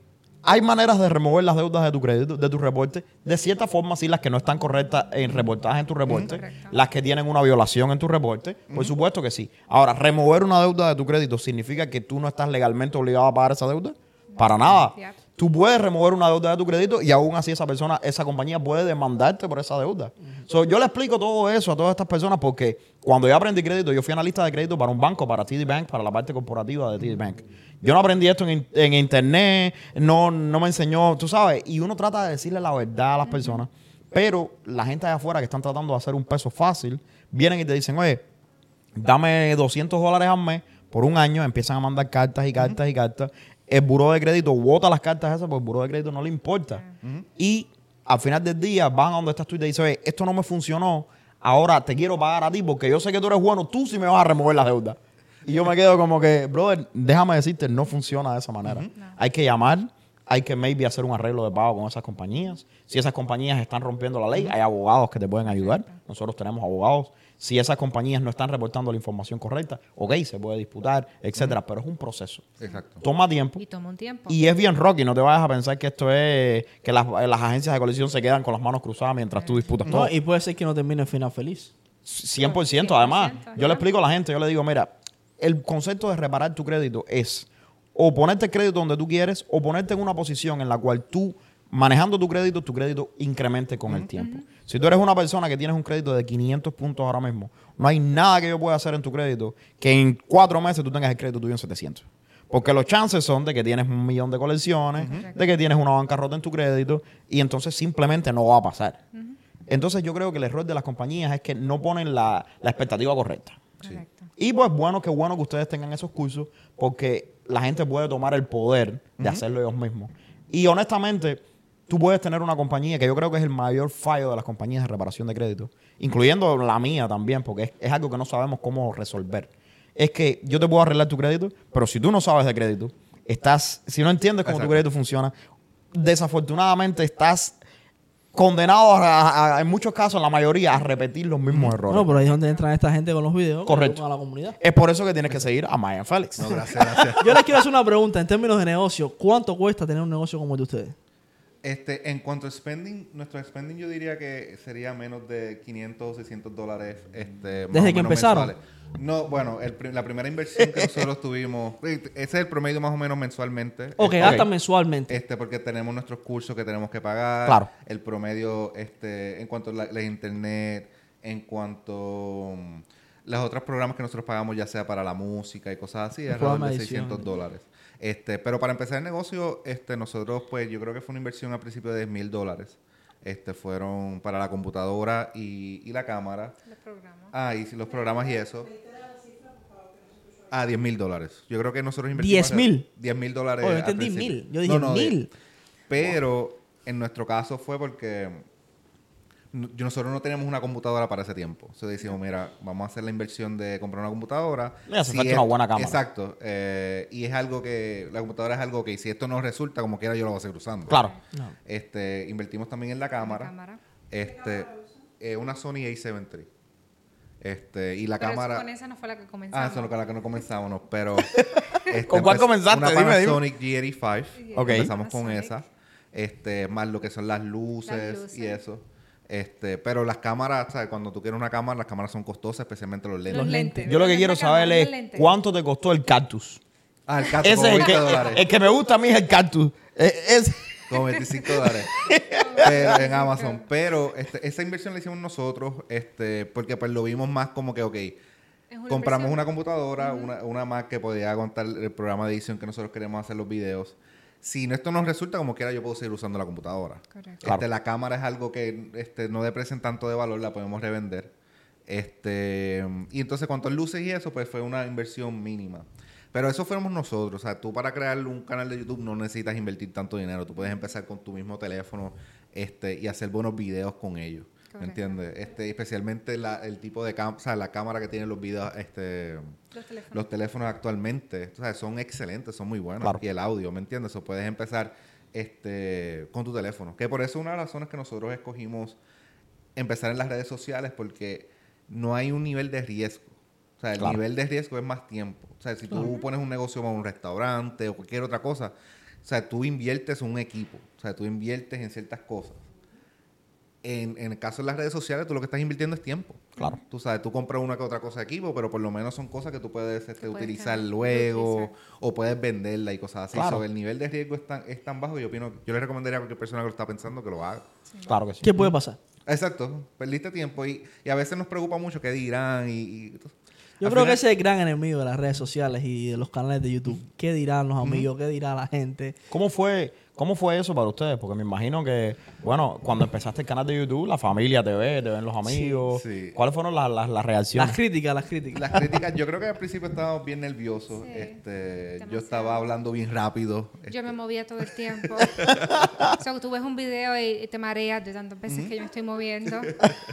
hay maneras de remover las deudas de tu crédito, de tu reporte. De cierta forma, sí, las que no están correctas en reportaje en tu reporte. Correcto. Las que tienen una violación en tu reporte. Por supuesto que sí. Ahora, remover una deuda de tu crédito significa que tú no estás legalmente obligado a pagar esa deuda. Para nada. Tú puedes remover una deuda de tu crédito y aún así esa persona, esa compañía puede demandarte por esa deuda. So, yo le explico todo eso a todas estas personas porque cuando yo aprendí crédito, yo fui analista de crédito para un banco, para TD Bank, para la parte corporativa de TD Bank. Yo no aprendí esto en, in- en internet, no, no me enseñó, tú sabes, y uno trata de decirle la verdad a las personas, pero la gente de afuera que están tratando de hacer un peso fácil, vienen y te dicen, oye, dame 200 dólares al mes por un año, empiezan a mandar cartas y cartas y cartas. El buró de crédito vota las cartas esas porque el buró de crédito no le importa. Y al final del día van a donde estás tú y te dicen, oye, esto no me funcionó, ahora te quiero pagar a ti porque yo sé que tú eres bueno, tú sí me vas a remover las deudas. Y yo me quedo como que, brother, déjame decirte, no funciona de esa manera. Hay que llamar, hay que maybe hacer un arreglo de pago con esas compañías. Si esas compañías están rompiendo la ley, hay abogados que te pueden ayudar. Nosotros tenemos abogados. Si esas compañías no están reportando la información correcta, ok, se puede disputar, etcétera, pero es un proceso. Exacto. Toma tiempo. Y toma un tiempo. Y es bien rocky, no te vayas a pensar que esto es que las, las agencias de colisión se quedan con las manos cruzadas mientras tú disputas todo. No, y puede ser que no termine el final feliz. 100%, además. 100%, Yo le explico a la gente, yo le digo, mira, el concepto de reparar tu crédito es o ponerte el crédito donde tú quieres o ponerte en una posición en la cual tú, manejando tu crédito, tu crédito incremente con el tiempo. Si tú eres una persona que tienes un crédito de 500 puntos ahora mismo, no hay nada que yo pueda hacer en tu crédito que en cuatro meses tú tengas el crédito tuyo en 700. Porque los chances son de que tienes un millón de colecciones, de que tienes una bancarrota en tu crédito y entonces simplemente no va a pasar. Entonces yo creo que el error de las compañías es que no ponen la, la expectativa correcta. Y pues bueno, qué bueno que ustedes tengan esos cursos porque la gente puede tomar el poder de hacerlo ellos mismos. Y honestamente, tú puedes tener una compañía que yo creo que es el mayor fallo de las compañías de reparación de crédito, incluyendo la mía también, porque es, es algo que no sabemos cómo resolver. Es que yo te puedo arreglar tu crédito, pero si tú no sabes de crédito, estás, si no entiendes cómo tu crédito funciona, desafortunadamente estás condenado a- a- en muchos casos, la mayoría, a repetir los mismos errores. No, pero ahí es donde entran esta gente con los videos. Correcto. a la comunidad. Es por eso que tienes que seguir a Maya Félix. No, gracias, gracias. Yo les quiero hacer una pregunta en términos de negocio. ¿Cuánto cuesta tener un negocio como el de ustedes? Este, en cuanto a spending, nuestro spending yo diría que sería menos de 500 o 600 dólares. Este, más ¿Desde o que menos empezaron? mensuales. No, bueno, el la primera inversión que nosotros tuvimos, ese es el promedio más o menos mensualmente. O que Este, gastan mensualmente. Este, porque tenemos nuestros cursos que tenemos que pagar. Claro. El promedio, este, en cuanto a la, la internet, en cuanto mm, los otros programas que nosotros pagamos, ya sea para la música y cosas así, es alrededor de de edición. 600 dólares. Este, pero para empezar el negocio, este, nosotros, pues, yo creo que fue una inversión al principio de 10 mil dólares. Este, fueron para la computadora y, y la cámara. Los programas. Ah, y los programas y eso. Ah, 10 mil dólares. Yo creo que nosotros invertimos... 10,000. 10 mil dólares. Oh, yo entendí mil. Yo dije de- mil. pero en nuestro caso fue porque nosotros no teníamos una computadora para ese tiempo. Entonces decimos, mira, vamos a hacer la inversión de comprar una computadora. Le hace Si falta es- una buena cámara. Exacto. eh, y es algo que, la computadora es algo que si esto no resulta, como quiera yo lo voy a seguir usando. Claro. No. Este, invertimos también en la cámara. cámara. Este, eh, una Sony A7 III. Este, y la Pero eso cámara... con esa no fue la que comenzamos. Ah, eso es con la que no comenzamos, no, pero... este, ¿Con cuál empe- comenzaste? Una Dime, dime. Panasonic G85. Ok. Empezamos con esa. Este, más lo que son las luces, Las luces. y eso. Este, pero las cámaras, ¿sabes? Cuando tú quieres una cámara, las cámaras son costosas, especialmente los lentes. Los lentes. Yo lo que quiero saber es cuánto te costó el cactus. Ah, el caso, Ese es el 20 que, dólares. el que me gusta a mí es el cactus. Es- Como 25 dólares. Pero- en Amazon. Pero este, esa inversión la hicimos nosotros, este, porque pues lo vimos más como que, ok, una compramos inversión. una computadora, una, una Mac que podía aguantar el programa de edición que nosotros queremos hacer los videos. Si no, esto nos resulta, como quiera, yo puedo seguir usando la computadora. Correcto. Este, La cámara es algo que este, no deprecian tanto de valor, la podemos revender. Este, y entonces, cuanto a luces y eso, pues fue una inversión mínima. Pero eso fuéramos nosotros. O sea, tú para crear un canal de YouTube no necesitas invertir tanto dinero. Tú puedes empezar con tu mismo teléfono este, y hacer buenos videos con ellos. ¿Me Correcto. entiendes? Este, especialmente la- el tipo de cámara, o sea, la cámara que tienen los videos, este, Los teléfonos. los teléfonos actualmente, o sea, son excelentes, son muy buenos. Claro. Y el audio, ¿me entiendes? O puedes empezar este, con tu teléfono. Que por eso una de las razones que nosotros escogimos empezar en las redes sociales, porque no hay un nivel de riesgo. O sea, el Claro. nivel de riesgo es más tiempo. O sea, si tú pones un negocio como un restaurante o cualquier otra cosa, o sea, tú inviertes en un equipo. O sea, tú inviertes en ciertas cosas. En, en el caso de las redes sociales, tú lo que estás invirtiendo es tiempo. Claro. Tú sabes, tú compras una que otra cosa de equipo, pero por lo menos son cosas que tú puedes este, puedes utilizar luego utilizar. o puedes venderla y cosas así. Claro. So, el nivel de riesgo es tan, es tan bajo, yo opino, yo le recomendaría a cualquier persona que lo está pensando que lo haga. Claro que sí. ¿Qué puede pasar? Exacto, perdiste tiempo y, y a veces nos preocupa mucho qué dirán y... y- Yo al creo final- que ese es el gran enemigo de las redes sociales y de los canales de YouTube. ¿Qué dirán los amigos? ¿Qué dirá la gente? ¿Cómo fue, ¿Cómo fue eso para ustedes? Porque me imagino que, bueno, cuando empezaste el canal de YouTube, la familia te ve, te ven los amigos. sí. ¿Cuáles fueron las, las, las reacciones? Las críticas, las críticas. Las críticas, yo creo que al principio estábamos bien nerviosos. Sí, este, yo estaba hablando bien rápido. Yo me movía todo el tiempo. o sea, tú ves un video y, y te mareas de tantas veces que yo me estoy moviendo.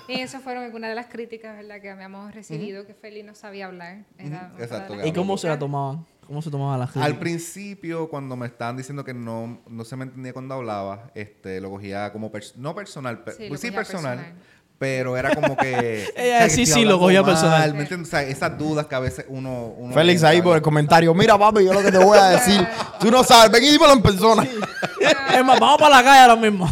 y eso fueron algunas de las críticas ¿verdad? que habíamos recibido, que Feli no sabía hablar. Era exacto, ¿Y cómo se la tomaban? ¿Cómo se tomaban las críticas? Al principio, cuando me estaban diciendo que no, no se me entendía cuando hablaba, este, lo cogía como pers- no personal, pe- Sí, pues sí personal, personal. pero era como que Ella que sí, sí, lo cogía mal, personal. ¿me entiendes? O sea, esas dudas que a veces uno, uno Félix ahí por el comentario. Mira, papi, yo lo que te voy a decir. Tú no sabes. Ven y dímelo en persona. Es más, vamos para la calle ahora mismo.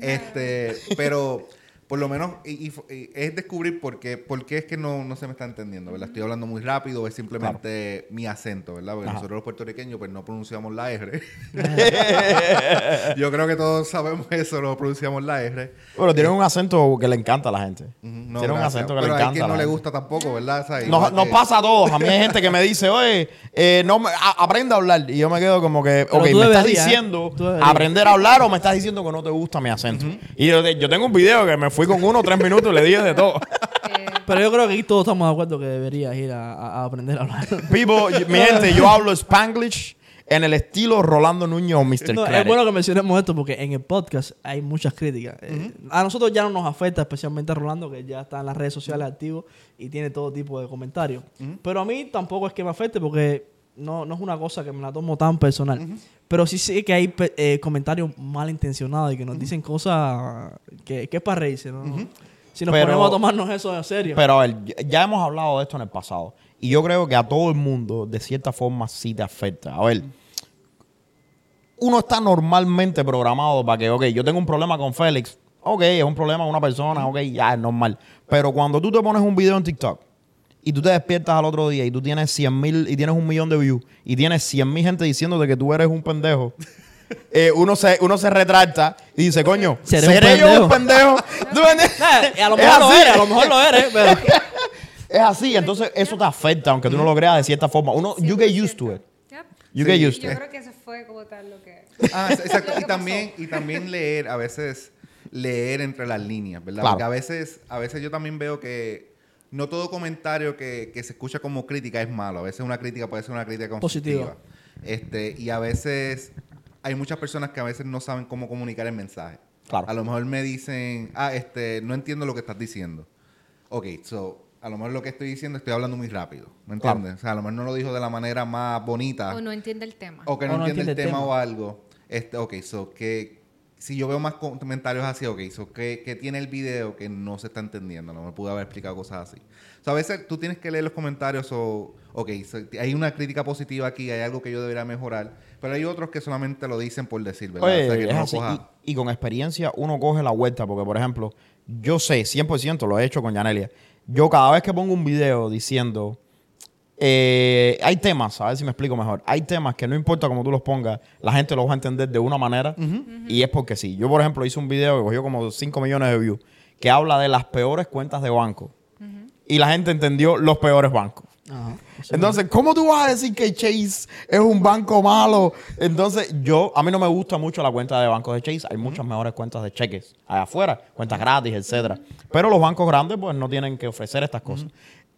Este, pero por lo menos y- y es descubrir por qué, por qué es que no, no se me está entendiendo, ¿verdad? Estoy hablando muy rápido, es simplemente mi acento, ¿verdad? Porque Ajá. nosotros los puertorriqueños pues no pronunciamos la R. Yo creo que todos sabemos eso, no pronunciamos la R. Bueno, tiene un acento que le encanta a la gente. Ujú, no, tiene un acento que Pero le hay encanta. quien a no la le gusta tampoco, ¿verdad? O sea, Nos, nos pasa a todos. A mí hay gente que me dice, oye, eh, no me- a- aprende a hablar. Y yo me quedo como que, Pero ok, me estás deberías, ¿eh? diciendo aprender a hablar o me estás diciendo que no te gusta mi acento. Y yo, yo tengo un video que me fui con uno tres minutos y le dije de todo. Pero yo creo que aquí todos estamos de acuerdo que deberías ir a, aprender a hablar. People, mi gente, yo hablo Spanglish en el estilo Rolando Núñez o Mr. No, es bueno que mencionemos esto porque en el podcast hay muchas críticas. Eh, a nosotros ya no nos afecta, especialmente a Rolando, que ya está en las redes sociales activo y tiene todo tipo de comentarios. Pero a mí tampoco es que me afecte porque no, no es una cosa que me la tomo tan personal. Pero sí sé que hay eh, comentarios malintencionados y que nos dicen cosas que, que es para reírse. ¿no? Si nos Pero- ponemos a tomarnos eso en serio. Pero a ver, ya- ya hemos hablado de esto en el pasado. Y yo creo que a todo el mundo, de cierta forma, sí te afecta. A ver, uno está normalmente programado para que, ok, yo tengo un problema con Félix. Ok, es un problema con una persona, ok, ya es normal. Pero cuando tú te pones un video en TikTok y tú te despiertas al otro día y tú tienes 100 mil y tienes un millón de views y tienes 100 mil gente diciéndote que tú eres un pendejo, eh, uno, se, uno se retracta y dice, coño, Seré un ¿seré yo un pendejo? ¿Tú me entiendes? Eh, a lo Es mejor lo así. eres, a lo mejor lo eres, pero... Es así, entonces eso te afecta, aunque tú no lo creas de cierta forma. Uno, you get used to it. Yep. You Sí. get used to yo it. creo que eso fue como tal lo que... Ah, exacto. Lo que y también, y también leer, a veces, leer entre las líneas, ¿verdad? Claro. Porque a veces, a veces yo también veo que no todo comentario que, que se escucha como crítica es malo. A veces una crítica puede ser una crítica constructiva. Positiva. Este, y a veces hay muchas personas que a veces no saben cómo comunicar el mensaje. Claro. A lo mejor me dicen, ah, este, no entiendo lo que estás diciendo. Ok, so, a lo mejor lo que estoy diciendo estoy hablando muy rápido. ¿Me Claro. entiendes? O sea, a lo mejor no lo dijo de la manera más bonita. O no entiende el tema. O que no, O no entiende, entiende el el tema, tema. o algo. Este, ok, so que si yo veo más comentarios así, ok, so que, que tiene el video que no se está entendiendo, no me pude haber explicado cosas así. So, a veces tú tienes que leer los comentarios o, ok, so, hay una crítica positiva aquí, hay algo que yo debería mejorar, pero hay otros que solamente lo dicen por decir, ¿verdad? Oye, O sea, que es no lo así. coja- Y, y con experiencia uno coge la vuelta, porque por ejemplo, yo sé, 100% lo he hecho con Yanelia. Yo cada vez que pongo un video diciendo, eh, hay temas, a ver si me explico mejor, hay temas que no importa cómo tú los pongas, la gente los va a entender de una manera y es porque sí. Yo por ejemplo hice un video que cogió como 5 millones de views, que habla de las peores cuentas de banco. Y la gente entendió los peores bancos. Ajá. Entonces, ¿cómo tú vas a decir que Chase es un banco malo? Entonces, yo, a mí no me gusta mucho la cuenta de bancos de Chase. Hay muchas mejores cuentas de cheques allá afuera, cuentas gratis, etcétera. Pero los bancos grandes, pues, no tienen que ofrecer estas cosas.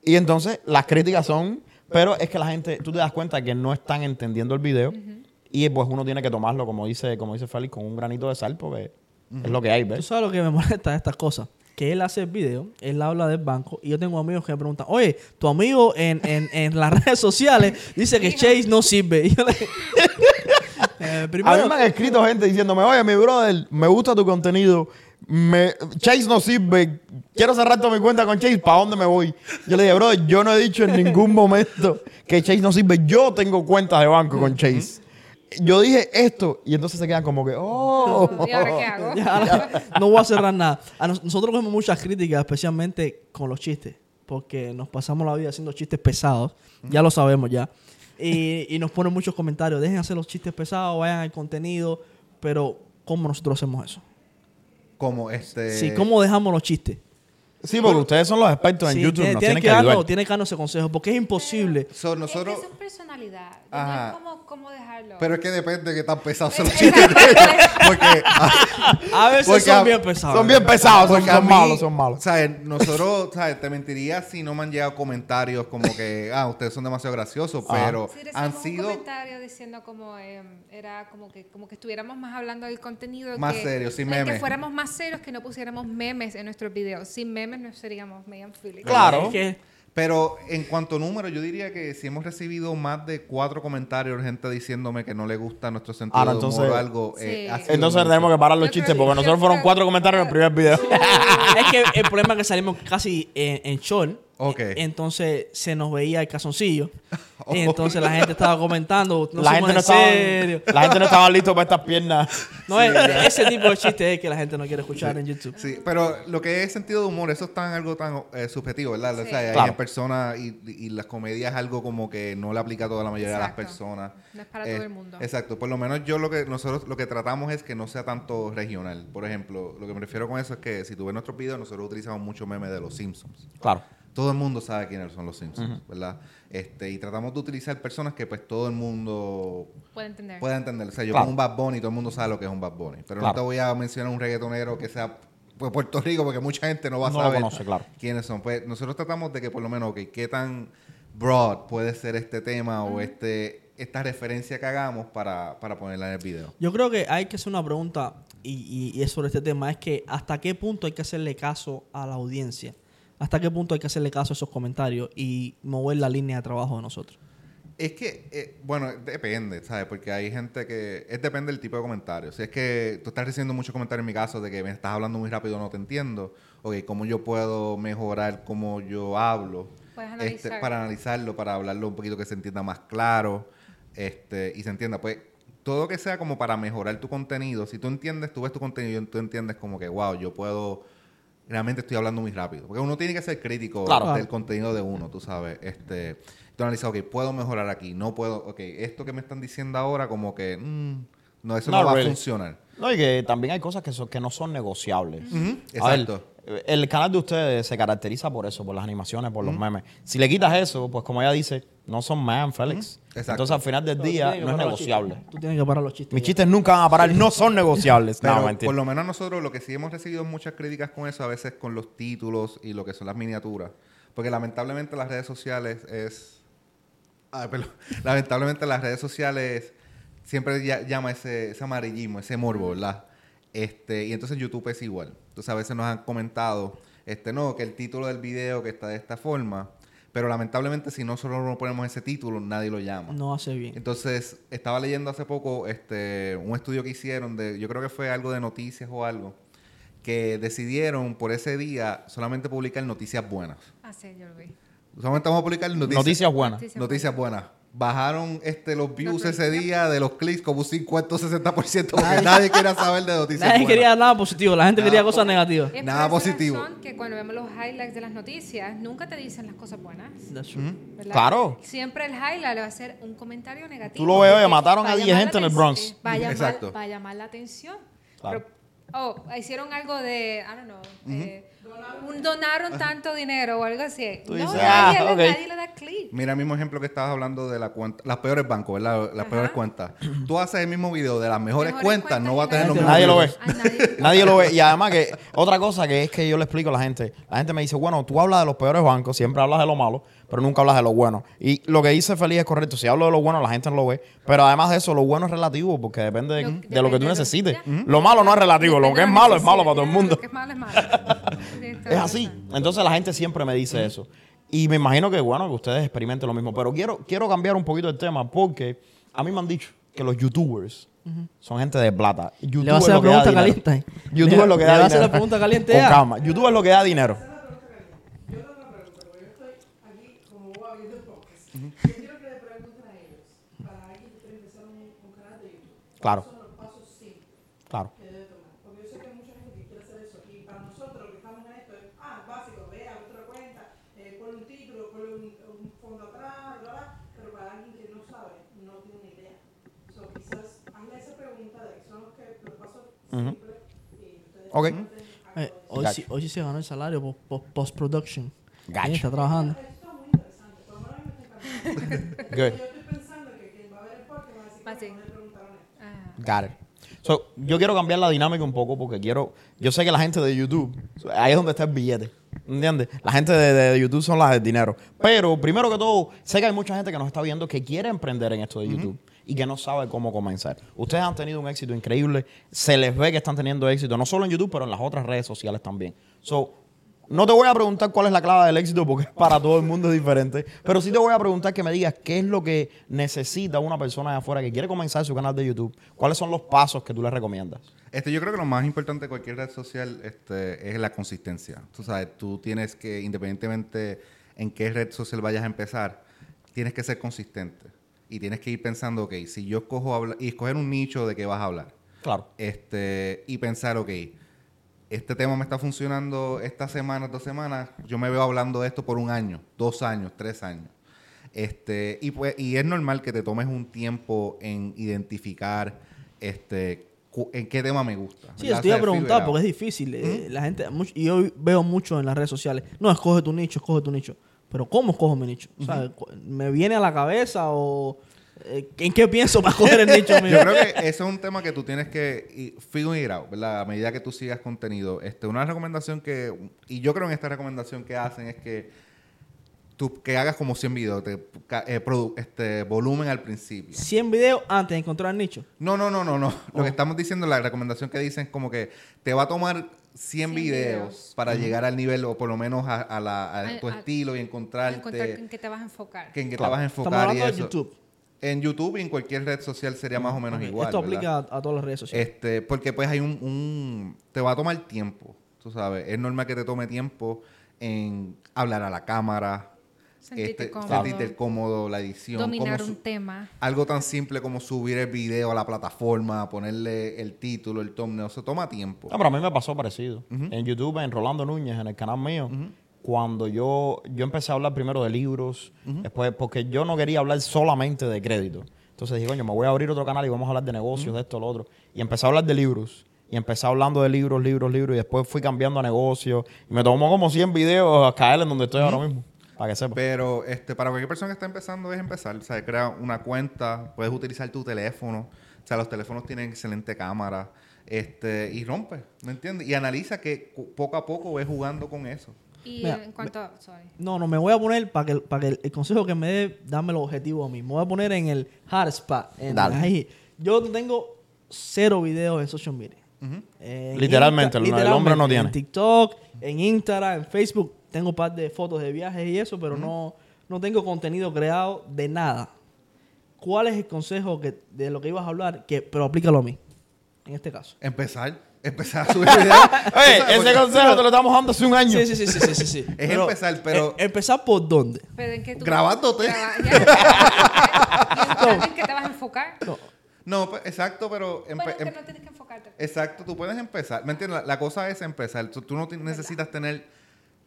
Y entonces, las críticas son, pero es que la gente, tú te das cuenta que no están entendiendo el video. Y pues uno tiene que tomarlo, como dice, como dice Félix, con un granito de sal, porque es lo que hay, Tú ¿ves? sabes lo que me molesta de estas cosas. Que él hace el video, él habla del banco y yo tengo amigos que me preguntan, oye, tu amigo en, en, en las redes sociales dice que Chase no sirve. Y yo le- Eh, A mí me han escrito gente diciéndome, oye, mi brother, me gusta tu contenido. Me, Chase no sirve. Quiero cerrar toda mi cuenta con Chase. ¿Para dónde me voy? Yo le dije, brother, yo no he dicho en ningún momento que Chase no sirve. Yo tengo cuentas de banco con Chase. Yo dije esto y entonces se quedan como que, oh. ¿Y ahora qué hago? ya, ahora no voy a cerrar nada. A nosotros cogemos muchas críticas, especialmente con los chistes, porque nos pasamos la vida haciendo chistes pesados, ya lo sabemos ya. Y, y nos ponen muchos comentarios, dejen hacer los chistes pesados, vayan al contenido, pero ¿cómo nosotros hacemos eso? Como este... Sí, ¿cómo dejamos los chistes? Sí, porque ustedes son los expertos en Sí, YouTube. tiene- Nos tiene tienen que que ayudar. darnos, tiene que darnos ese consejo, porque es imposible. So, nosotros... Es que eso es personalidad. Ajá. No es como, cómo dejarlo. Pero es que depende de qué tan pesados son los chistes. Porque... ah, A veces Porque son a- bien pesados. Son bien pesados, son, mí, malos, son malos. ¿sabes? Nosotros, ¿sabes? Te mentiría si no me han llegado comentarios como que, ah, ustedes son demasiado graciosos, Ajá. pero Sí, han un sido comentario diciendo como eh, era como que como que estuviéramos más hablando del contenido Más que, serios, sin eh, que memes. fuéramos más serios que no pusiéramos memes en nuestros videos sin memes no seríamos Megan Phillips Claro. Pero en cuanto a números, yo diría que si hemos recibido más de cuatro comentarios de gente diciéndome que no le gusta nuestro sentido Ahora, de humor entonces- o algo, eh, Sí. ha sido Entonces mucho. tenemos que parar los Yo chistes porque nosotros fueron cuatro comentarios en el primer video. es que el problema es que salimos casi en, en short. Ok. Entonces se nos veía el calzoncillo. Y entonces la gente estaba comentando. No la, gente no en estaba, serio. la gente no estaba listo para estas piernas. No, es- ese tipo de chiste es que la gente no quiere escuchar en YouTube. Sí, pero lo que es sentido de humor, eso es tan, algo tan eh, subjetivo, ¿verdad? O sea, hay Claro. personas y, y las comedias es algo como que no le aplica a toda la mayoría Exacto. de las personas. No es para Eh, todo el mundo. Exacto, por lo menos yo lo que nosotros lo que tratamos es que no sea tanto regional. Por ejemplo, lo que me refiero con eso es que si tú ves nuestros videos, nosotros utilizamos mucho memes de los Simpsons. Claro. Todo el mundo sabe quiénes son los Simpsons, ¿verdad? Este, y tratamos de utilizar personas que pues todo el mundo puede entender pueda entender. O sea, yo Claro. pongo un Bad Bunny y todo el mundo sabe lo que es un Bad Bunny. Pero Claro. no te voy a mencionar un reggaetonero que sea pues, Puerto Rico porque mucha gente no va a No lo saber conoce, claro. quiénes son. Pues nosotros tratamos de que por lo menos, ok, qué tan broad puede ser este tema o este esta referencia que hagamos para, para ponerla en el video. Yo creo que hay que hacer una pregunta y, y- y es sobre este tema. Es que hasta qué punto hay que hacerle caso a la audiencia. Hasta qué punto hay que hacerle caso a esos comentarios y mover la línea de trabajo de nosotros. Es que, eh, bueno, depende, ¿sabes? Porque hay gente que... Es depende del tipo de comentario. Si es que tú estás recibiendo muchos comentarios en mi caso de que me estás hablando muy rápido, no te entiendo. Ok, ¿cómo yo puedo mejorar cómo yo hablo? Puedes Este, analizar. para analizarlo, para hablarlo un poquito que se entienda más claro este, y se entienda. Pues todo que sea como para mejorar tu contenido, si tú entiendes, tú ves tu contenido y tú entiendes como que, wow, yo puedo, realmente estoy hablando muy rápido. Porque uno tiene que ser crítico Claro. del contenido de uno, tú sabes. Este, tú analizas, ok, puedo mejorar aquí, no puedo, ok, esto que me están diciendo ahora como que, mm, no, eso no, va really. a funcionar. No, y que también hay cosas que, son, que no son negociables. Ver, exacto. El canal de ustedes se caracteriza por eso, por las animaciones, por los memes. Si le quitas eso, pues como ella dice, no son man, Félix. Exacto. Entonces al final del día no es negociable. Tú tienes que parar los chistes. Mis ya. chistes nunca van a parar, no son negociables. Pero no, mentira. por lo menos nosotros lo que sí hemos recibido muchas críticas con eso, a veces con los títulos y lo que son las miniaturas. Porque lamentablemente las redes sociales es... Ay, perdón. Lamentablemente las redes sociales siempre ya- llama ese, ese amarillismo, ese morbo, ¿verdad? Este, y entonces YouTube es igual. Entonces a veces nos han comentado, este, no, que el título del video que está de esta forma, pero lamentablemente si nosotros no ponemos ese título, nadie lo llama. No hace bien. Entonces, estaba leyendo hace poco este, un estudio que hicieron de, yo creo que fue algo de noticias o algo, que decidieron por ese día solamente publicar noticias buenas. Ah, sí, yo lo vi. Solamente vamos a publicar noticias, Noticias buenas. Noticias noticias buenas. Bajaron este, los views ese día de los clics como un 50 o 60% porque nadie quería saber de noticias Nadie buenas. quería nada positivo, la gente Nada quería po- cosas negativas. Es Nada positivo. razón que cuando vemos los highlights de las noticias, nunca te dicen las cosas buenas. Claro. Siempre el highlight va a ser un comentario negativo. Tú lo ves, mataron a 10 llamar gente en el Bronx. atención- Va a llamar, Exacto. va a llamar la atención. Claro. Pero, oh, hicieron algo de, I don't know, eh, un donaron tanto dinero o algo así. Tú no, dices, nadie, ah, le- nadie le da clic. Mira el mismo ejemplo que estabas hablando de la cuenta, las peores bancos, ¿verdad? Las Ajá. peores cuentas. Tú haces el mismo video de las mejores, Mejores cuentas, no va a tener los mismos Nadie lo ve. Nadie- Nadie lo ve. Y además que otra cosa que es que yo le explico a la gente, la gente me dice, bueno, tú hablas de los peores bancos, siempre hablas de lo malo, pero nunca hablas de lo bueno. Y lo que dice Feliz es correcto. Si hablo de lo bueno, la gente no lo ve. Pero además de eso, lo bueno es relativo porque depende de, Lo- de lo que tú de- necesites. Lo malo no es relativo, lo que es malo es malo para todo el mundo. Lo que es malo es malo. Es así. Entonces la gente siempre me dice eso. Y me imagino que, bueno, que ustedes experimenten lo mismo. Pero quiero, quiero cambiar un poquito el tema porque a mí me han dicho que los youtubers son gente de plata. YouTube Le va a es hacer lo la que da pregunta dinero. caliente. YouTube Le- es lo que le da va a dinero. hacer la pregunta caliente ya. calma. YouTube es lo que da dinero. Yo tengo una pregunta, porque yo estoy aquí como viendo podcast. Yo quiero que le pregunten a ellos, para alguien que quiere empezar un, un canal de YouTube, Claro. ¿cuáles son los pasos simples Claro. que debe tomar? Porque yo sé que hay mucha gente que quiere hacer eso. Y para nosotros, los que estamos en esto, es, ah, básico, ve, abre otra cuenta, eh, ponle un título, ponle un, un fondo atrás, bla, bla. Pero para alguien que no sabe, no tiene ni idea. So, quizás hazle esa pregunta de que son los, que, los ustedes Ok. Eh, hoy, sí, hoy sí se ganó el salario por, post-production. Gacho. ¿Quién está trabajando? Good. Yo estoy pensando que quien va a ver el podcast va a decir, Ah. Ah. Got it. So, yo quiero cambiar la dinámica un poco porque quiero. Yo sé que la gente de YouTube, so, ahí es donde está el billete. ¿Entiendes? La gente de, de YouTube son las del dinero. Pero, primero que todo, sé que hay mucha gente que nos está viendo que quiere emprender en esto de YouTube y que no sabe cómo comenzar. Ustedes han tenido un éxito increíble. Se les ve que están teniendo éxito, no solo en YouTube, pero en las otras redes sociales también. So, no te voy a preguntar cuál es la clave del éxito porque para todo el mundo es diferente. Pero sí te voy a preguntar que me digas qué es lo que necesita una persona de afuera que quiere comenzar su canal de YouTube. ¿Cuáles son los pasos que tú le recomiendas? Este, yo creo que lo más importante de cualquier red social este, es la consistencia. Tú sabes, tú tienes que, independientemente en qué red social vayas a empezar, tienes que ser consistente. Y tienes que ir pensando, ok, si yo escojo y escoger un nicho de qué vas a hablar. Claro. Este, y pensar, ok, este tema me está funcionando esta semana, dos semanas, yo me veo hablando de esto por un año, dos años, tres años. Este, y, pues, y es normal que te tomes un tiempo en identificar este, en qué tema me gusta. Sí, iba a preguntar porque es difícil. eh, La gente, much- y yo veo mucho en las redes sociales. No, escoge tu nicho, escoge tu nicho. Pero ¿cómo escojo mi nicho? O sea, ¿Me viene a la cabeza o eh, en qué pienso para escoger el nicho mío? Yo creo que ese es un tema que tú tienes que out, ¿verdad? A medida que tú sigas contenido. Este, una recomendación que, y yo creo en esta recomendación que hacen es que tú que hagas como 100 videos, te, eh, produ- este, volumen al principio. 100 videos antes de encontrar el nicho. No, no, no, no, no. Lo Oh. que estamos diciendo, la recomendación que dicen es como que te va a tomar 100, 100 videos, videos. para llegar al nivel, o por lo menos a, a la, a A- tu a- estilo y encontrarte Encontrar en qué te vas a enfocar. que en qué Claro. te vas a enfocar y de eso. YouTube. En YouTube y en cualquier red social sería más o menos igual. Esto ¿verdad? aplica a, a todas las redes sociales. Este, porque pues hay un, un- Te va a tomar tiempo, tú sabes. Es normal que te tome tiempo en hablar a la cámara, Sentirte este, cómodo. sentirte cómodo, la edición, Dominar un tema. algo tan simple como subir el video a la plataforma, ponerle el título, el thumbnail, eso toma tiempo. No, pero a mí me pasó parecido. En YouTube, en Rolando Núñez, en el canal mío, cuando yo, yo empecé a hablar primero de libros, después, porque yo no quería hablar solamente de crédito. Entonces dije, coño, me voy a abrir otro canal y vamos a hablar de negocios, de esto, lo otro. Y empecé a hablar de libros. Y empecé hablando de libros, libros, libros. Y después fui cambiando a negocios. Y me tomó como 100 videos a caer en donde estoy ahora mismo. Para que sepa. Pero este, para cualquier persona que está empezando es empezar. O sea, crea una cuenta, puedes utilizar tu teléfono. O sea, los teléfonos tienen excelente cámara. Este, y rompe, ¿me entiendes? Y analiza que poco a poco ves jugando con eso. Y Mira, en cuanto a... Sorry. No, no, me voy a poner para que, para que el, el consejo que me dé, dame los objetivos a mí. Me voy a poner en el hard spot. en- Dale. ahí. Yo tengo cero videos en social media. En Literalmente, el- el hombre no tiene. En TikTok, en Instagram, en Facebook. Tengo un par de fotos de viajes y eso, pero no, no tengo contenido creado de nada. ¿Cuál es el consejo que, de lo que ibas a hablar? Que, pero aplícalo a mí, en este caso. Empezar, empezar a subir videos. Oye, ese porque consejo te lo estamos dando hace un año. Sí, sí, sí, sí, sí, sí, sí. Es empezar, pero- eh, ¿Empezar por dónde? Pero en qué tú... Grabándote. Graba- ya. ¿Y en qué te vas a enfocar? No, No, pues, exacto, pero... Pero es que em- no tienes que enfocarte. Exacto, tú puedes empezar. ¿Me entiendes? La, la cosa es empezar. Tú, tú no necesitas tener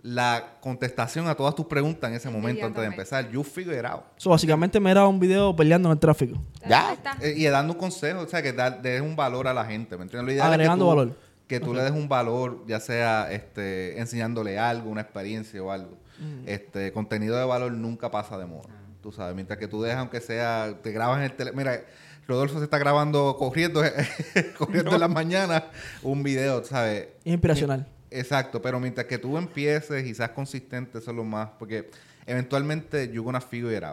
la contestación a todas tus preguntas en ese momento antes de empezar. You figure it out. So, básicamente me era un video peleando en el tráfico. Ya. Eh, y dando un consejo, o sea, que da- des un valor a la gente, ¿me entiendes? Lo ideal Agregando es que tú, valor. Que tú le des un valor, ya sea este, enseñándole algo, una experiencia o algo. Este contenido de valor nunca pasa de moda. Tú sabes, mientras que tú dejas, aunque sea, te grabas en el teléfono. Mira, Rodolfo se está grabando corriendo, corriendo en las mañanas un video, ¿sabes? Es inspiracional. Exacto, pero mientras que tú empieces y seas consistente, eso es lo más. Porque eventualmente you're gonna figure it.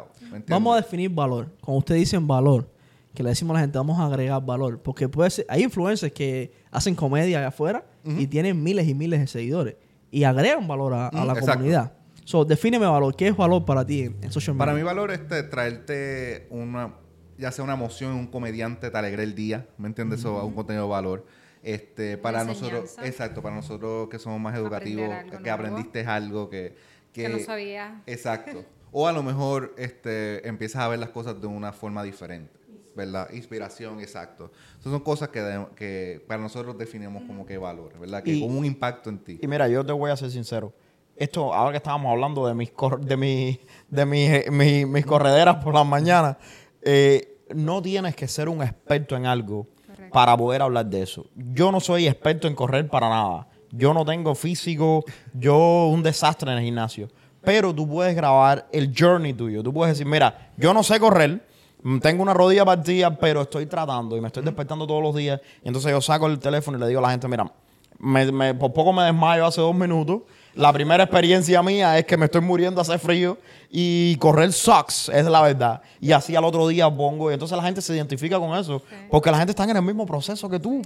Vamos a definir valor. Cuando ustedes dicen valor, que le decimos a la gente, vamos a agregar valor. Porque puede ser, hay influencers que hacen comedia allá afuera y tienen miles y miles de seguidores. Y agregan valor a, la exacto. comunidad. So, defíneme valor. ¿Qué es valor para ti en, en social media? Para mi valor este traerte una ya sea una emoción, un comediante te alegre el día, ¿me entiendes? Eso es un contenido de valor. Este, para nosotros, exacto, para nosotros que somos más educativos, algo que nuevo. aprendiste algo que, Que no sabía. Exacto. O a lo mejor este, empiezas a ver las cosas de una forma diferente, ¿verdad? Inspiración, exacto. Esas son cosas que, de- que para nosotros definimos como que valor, ¿verdad? Que Y- como un impacto en ti. Y mira, yo te voy a ser sincero. Esto, ahora que estábamos hablando de mis cor- de mi, de mis, eh, mi- mis correderas por las mañanas, eh, no tienes que ser un experto en algo. Para poder hablar de eso. Yo no soy experto en correr para nada. Yo no tengo físico, yo un desastre en el gimnasio. Pero tú puedes grabar el journey tuyo. Tú puedes decir, mira, yo no sé correr, mm, tengo una rodilla partida, pero estoy tratando y me estoy despertando todos los días. Y entonces yo saco el teléfono y le digo a la gente, mira, me, me- por poco me desmayo hace dos minutos. La primera experiencia mía es que me estoy muriendo, hace frío y correr sucks, es la verdad. Y así al otro día pongo, y entonces la gente se identifica con eso, porque la gente está en el mismo proceso que tú.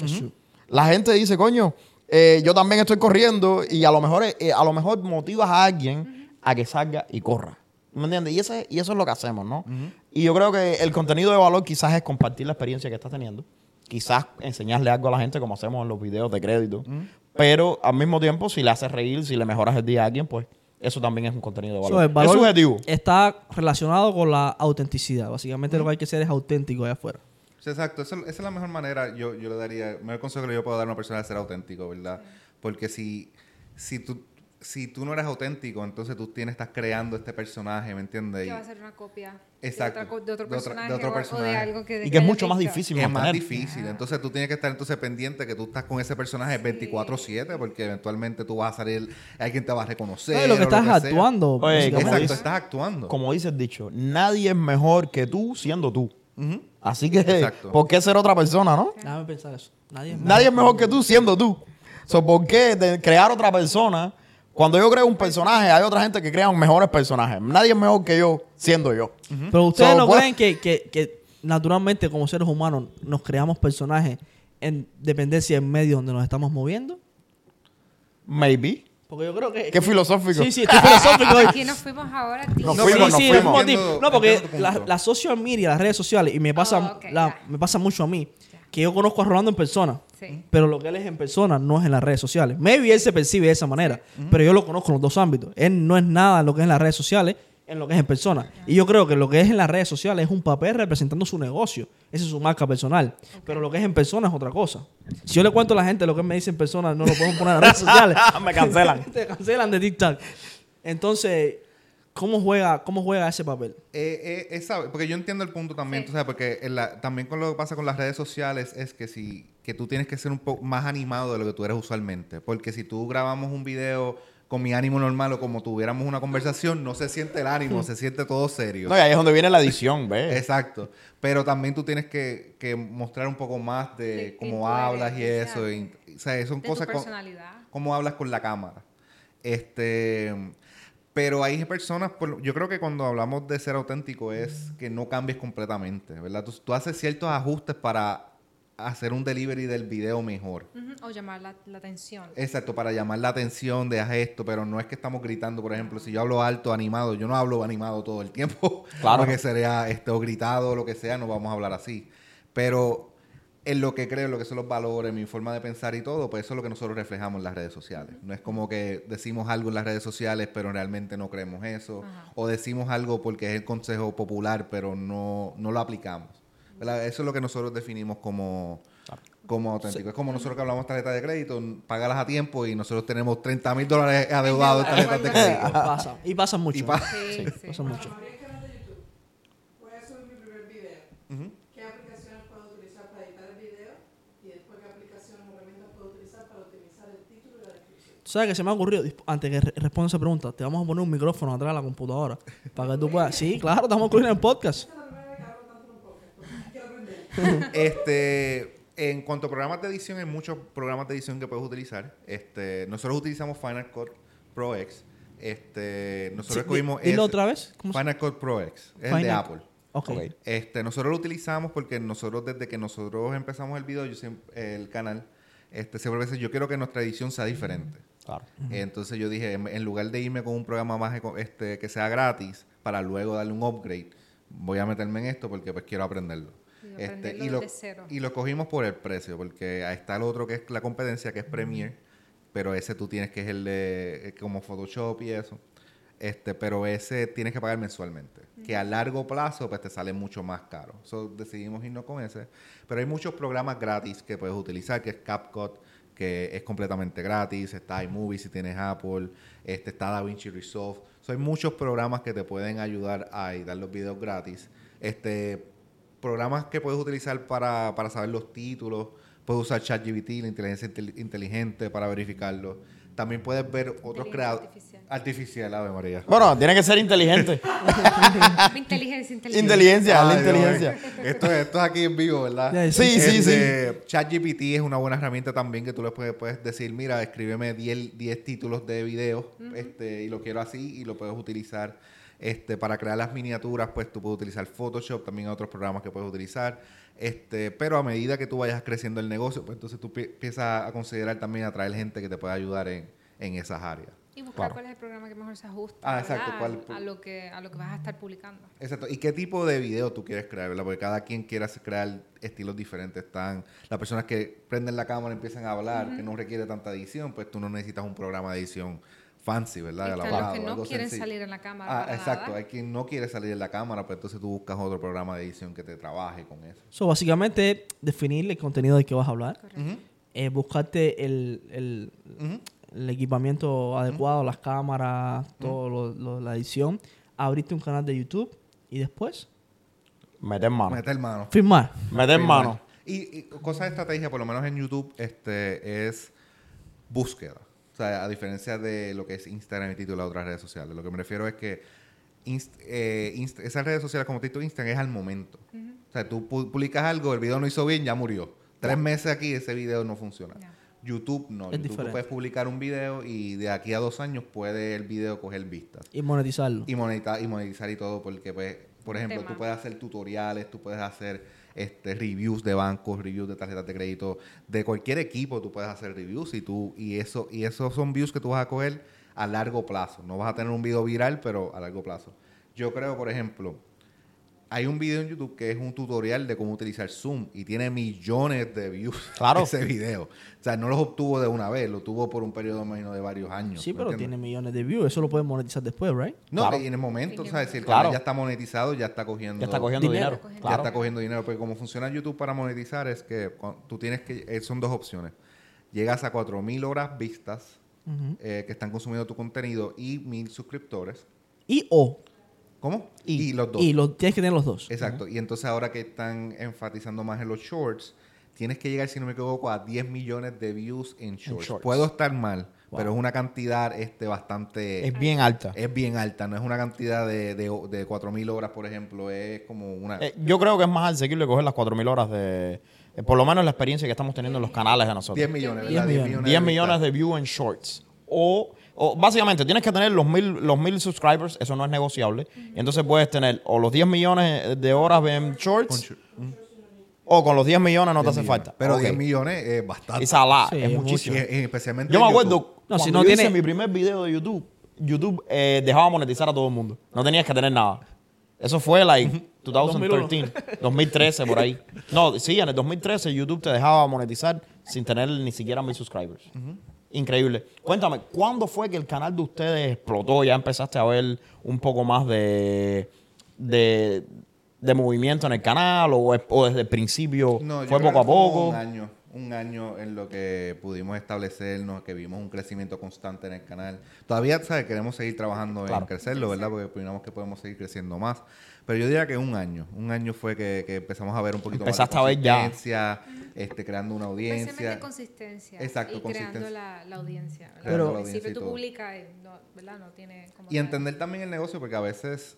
La gente dice, coño, eh, yo también estoy corriendo y a lo mejor, eh, a lo mejor motivas a alguien a que salga y corra. ¿Me entiendes? Y, ese, y eso es lo que hacemos, ¿no? Y yo creo que el contenido de valor quizás es compartir la experiencia que estás teniendo. Quizás enseñarle algo a la gente como hacemos en los videos de crédito. Pero al mismo tiempo, si le haces reír, si le mejoras el día a alguien, pues eso también es un contenido de So, valor. el valor es subjetivo. está relacionado con la autenticidad. Básicamente lo que hay que ser es auténtico allá afuera. Sí, exacto. Esa, esa es la mejor manera, yo, yo le daría, el mejor consejo que yo puedo dar a una persona es ser auténtico, ¿verdad? Porque si, si, tú, si tú no eres auténtico, entonces tú tienes, estás creando este personaje, ¿me entiendes? Que va a ser una copia Exacto. de, otra co- de otro De otra- de personaje, otro o- o, personaje. de algo que... Y que es mucho más difícil es más difícil. Entonces tú tienes que estar entonces pendiente que tú estás con ese personaje 24/7 porque eventualmente tú vas a salir, alguien te va a reconocer. No, lo que estás actuando. Oye, Exacto, dice- estás actuando. Como dice el dicho, nadie es mejor que tú siendo tú. Así que, Exacto. ¿por qué ser otra persona, no? Déjame pensar eso. Nadie es Nadie es mejor que tú siendo tú. So, ¿Por qué crear otra persona? Cuando yo creo un personaje, hay otra gente que crea mejores personajes. Nadie es mejor que yo siendo yo. Pero ustedes So, no pues- creen que, que- que naturalmente como seres humanos nos creamos personajes en dependencia del medio donde nos estamos moviendo. Maybe. Porque yo creo que... Qué filosófico. Sí, sí, estoy filosófico hoy. Aquí nos fuimos ahora. Nos Sí, fuimos, nos sí, fuimos. nos fuimos, Entiendo- tío. No, porque tu la, social media, las redes sociales, y me pasa, Oh, la- me pasa mucho a mí, que yo conozco a Rolando en persona, Sí. pero lo que él es en persona no es en las redes sociales. Maybe él se percibe de esa manera, pero yo lo conozco en los dos ámbitos. Él no es nada lo que es en las redes sociales en lo que es en persona. Y yo creo que lo que es en las redes sociales es un papel representando su negocio. Esa es su marca personal. Pero lo que es en persona es otra cosa. Si yo le cuento a la gente lo que me dice en persona, no lo podemos poner en las redes sociales. Me cancelan. Te cancelan de TikTok. Entonces, ¿cómo juega, cómo juega ese papel? Eh, eh, esa- porque yo entiendo el punto también, Sí. tú sabes, porque en la- también con lo que pasa con las redes sociales es que si que tú tienes que ser un poco más animado de lo que tú eres usualmente, porque si tú grabamos un video con mi ánimo normal o como tuviéramos una conversación, no se siente el ánimo, se siente todo serio. No, y ahí es donde viene la edición, ¿ves? Exacto. Pero también tú tienes que, que mostrar un poco más de cómo hablas y eso. y- o sea, son De tu cosas con- cómo hablas con la cámara. Este, pero hay personas, por- yo creo que cuando hablamos de ser auténtico es que no cambies completamente, ¿verdad? Tú, tú haces ciertos ajustes para hacer un delivery del video mejor. O llamar la, la atención. Exacto, para llamar la atención de haz esto, pero no es que estamos gritando, por ejemplo, si yo hablo alto, animado, yo no hablo animado todo el tiempo, Claro. porque sería este, o gritado o lo que sea, no vamos a hablar así. Pero en lo que creo, en lo que son los valores, mi forma de pensar y todo, pues eso es lo que nosotros reflejamos en las redes sociales. No es como que decimos algo en las redes sociales, pero realmente no creemos eso, Ajá. o decimos algo porque es el consejo popular, pero no, no lo aplicamos. ¿verdad? Eso es lo que nosotros definimos como, como auténtico. Es como nosotros que hablamos tarjeta de crédito, págalas a tiempo y nosotros tenemos 30 mil dólares adeudados en tarjetas de crédito. Pasa. Y pasa mucho. Y pa- Sí, sí. Pasa mucho. Abrí el canal de YouTube. Voy a subir mi primer video. Ujú. ¿Qué aplicaciones puedo utilizar para editar el video? Y después, ¿qué aplicaciones o herramientas puedo utilizar para optimizar el título y la descripción? ¿Tú sabes que se me ha ocurrido? Antes que re- responda esa pregunta, te vamos a poner un micrófono atrás de la computadora para que tú puedas. Sí, claro, estamos en el podcast. En. Este, en cuanto a programas de edición, hay muchos programas de edición que puedes utilizar. Este, nosotros utilizamos Final Cut Pro X. Este, nosotros Sí, escogimos ese- otra vez. ¿Cómo se- Final Cut Pro X. Es el de Final- Apple. Ok. Ok. Este, nosotros lo utilizamos porque nosotros desde que nosotros empezamos el video, yo siempre- el canal, este, siempre veces yo quiero que nuestra edición sea diferente. Claro. Entonces yo dije, en, lugar de irme con un programa más este, que sea gratis para luego darle un upgrade, voy a meterme en esto porque pues quiero aprenderlo. Y Este, y, y lo cogimos por el precio, porque ahí está el otro que es la competencia, que es Premiere, pero ese tú tienes que es el de eh, como Photoshop y eso. Este, pero ese tienes que pagar mensualmente, que a largo plazo pues te sale mucho más caro. So, decidimos irnos con ese. Pero hay muchos programas gratis que puedes utilizar, que es CapCut, que es completamente gratis, está iMovie si tienes Apple, este, está DaVinci Resolve. So, hay muchos programas que te pueden ayudar a editar los videos gratis. Este, programas que puedes utilizar para, para saber los títulos. Puedes usar ChatGPT, la inteligencia intel- inteligente, para verificarlo. También puedes ver otros creadores. Artificial. Ave María. Bueno, tiene que ser inteligente. Inteligencia, inteligencia. inteligencia, la inteligencia. Esto, es- esto es aquí en vivo, ¿verdad? Ya, Sí, sí, Este, ChatGPT es una buena herramienta también que tú le puedes, puedes decir, mira, escríbeme 10, 10 títulos de video este, y lo quiero así y lo puedes utilizar este, para crear las miniaturas, pues tú puedes utilizar Photoshop, también hay otros programas que puedes utilizar. Este, pero a medida que tú vayas creciendo el negocio, pues entonces tú pi- empiezas a considerar también atraer gente que te pueda ayudar en, en esas áreas. Y buscar Claro. cuál es el programa que mejor se ajusta Ah, exacto, ¿verdad? cuál- a, lo que, a lo que vas a estar publicando. Exacto. ¿Y qué tipo de video tú quieres crear? ¿verdad? Porque cada quien quiere hacer- crear estilos diferentes. Están las personas que prenden la cámara y empiezan a hablar, que no requiere tanta edición, pues tú no necesitas un programa de edición fancy, ¿verdad? Están los que no quieren sencillo. salir en la cámara. Ah, para exacto. nada. Hay quien no quiere salir en la cámara, pues entonces tú buscas otro programa de edición que te trabaje con eso. So, básicamente, definir el contenido del que vas a hablar. Correcto. Ujú, eh, buscarte el. El equipamiento adecuado, las cámaras, todo lo- lo- la edición, abrirte un canal de YouTube y después Meter mano. Meter mano. firmar. Meter mano. Y, y cosa de estrategia, por lo menos en YouTube, este es búsqueda. O sea, a diferencia de lo que es Instagram y y las otras redes sociales. Lo que me refiero es que Inst- eh, Inst- esas redes sociales como e Instagram es al momento. O sea, tú pu- publicas algo, el video no hizo bien, ya murió. Tres meses aquí, ese video no funciona. YouTube no. Es YouTube diferente. puedes publicar un video y de aquí a dos años puede el video coger vistas Y monetizarlo. y monetizar y monetizar y todo porque pues por ejemplo Tema. tú puedes hacer tutoriales tú puedes hacer este reviews de bancos reviews de tarjetas de crédito de cualquier equipo tú puedes hacer reviews y tú y eso y esos son views que tú vas a coger a largo plazo no vas a tener un video viral pero a largo plazo yo creo por ejemplo hay un video en YouTube que es un tutorial de cómo utilizar Zoom y tiene millones de views Claro. ese video. O sea, no los obtuvo de una vez, lo tuvo por un periodo menos de varios años. Sí, ¿me pero entiendes? tiene millones de views. Eso lo pueden monetizar después, ¿right? No, Claro. y en el momento, En el ¿sabes? Si el Claro. canal ya está monetizado, ya está cogiendo... Ya está cogiendo Dinero. dinero. Ya Claro. está cogiendo dinero. Porque como funciona YouTube para monetizar es que tú tienes que... eh, son dos opciones. Llegas a 4.000 horas vistas eh, que están consumiendo tu contenido y 1.000 suscriptores. Y o. ¿Cómo? Y, Y, los dos. Y lo, tienes que tener los dos. Exacto. Y entonces ahora que están enfatizando más en los shorts, tienes que llegar, si no me equivoco, a 10 millones de views en shorts. shorts. Puedo estar mal, pero es una cantidad este, bastante... Es bien alta. es bien alta. No es una cantidad de, de, de 4.000 horas, por ejemplo. Es como una... Eh, yo creo que es más asequible coger las 4.000 horas de... eh, por lo menos la experiencia que estamos teniendo en los canales de nosotros. 10 millones, 10 ¿verdad? millones. 10 millones de views en shorts. O, o básicamente tienes que tener los mil, los mil subscribers, eso no es negociable. Y entonces puedes tener o los 10 millones de horas en shorts o con los 10 millones no te hace falta. Pero Ok. 10 millones es bastante. It's a lot, Sí, es es muchísimo. Y- y especialmente Yo me acuerdo YouTube. No, cuando si no yo hice tiene- mi primer video de YouTube, YouTube eh, dejaba monetizar a todo el mundo. No tenías que tener nada. Eso fue like 2013, 2013 por ahí. No, sí, en el 2013 YouTube te dejaba monetizar sin tener ni siquiera mil subscribers. Increíble. Cuéntame, ¿cuándo fue que el canal de ustedes explotó? Ya empezaste a ver un poco más de, de, de movimiento en el canal o, o desde el principio No, fue poco a poco. Un año, un año en lo que pudimos establecernos, que vimos un crecimiento constante en el canal. Todavía, ¿sabes? Queremos seguir trabajando Claro. en crecerlo, ¿verdad? Porque opinamos que podemos seguir creciendo más. Pero yo diría que un año. Un año fue que, que empezamos a ver un poquito Empezaste más de ver ya. consistencia, este, creando una Especialmente audiencia. consistencia. Exacto, y creando consistencia. la, la audiencia. ¿verdad? Creando Al principio tú publicas y no, ¿verdad? no tiene como Y tal- entender también el negocio, porque a veces,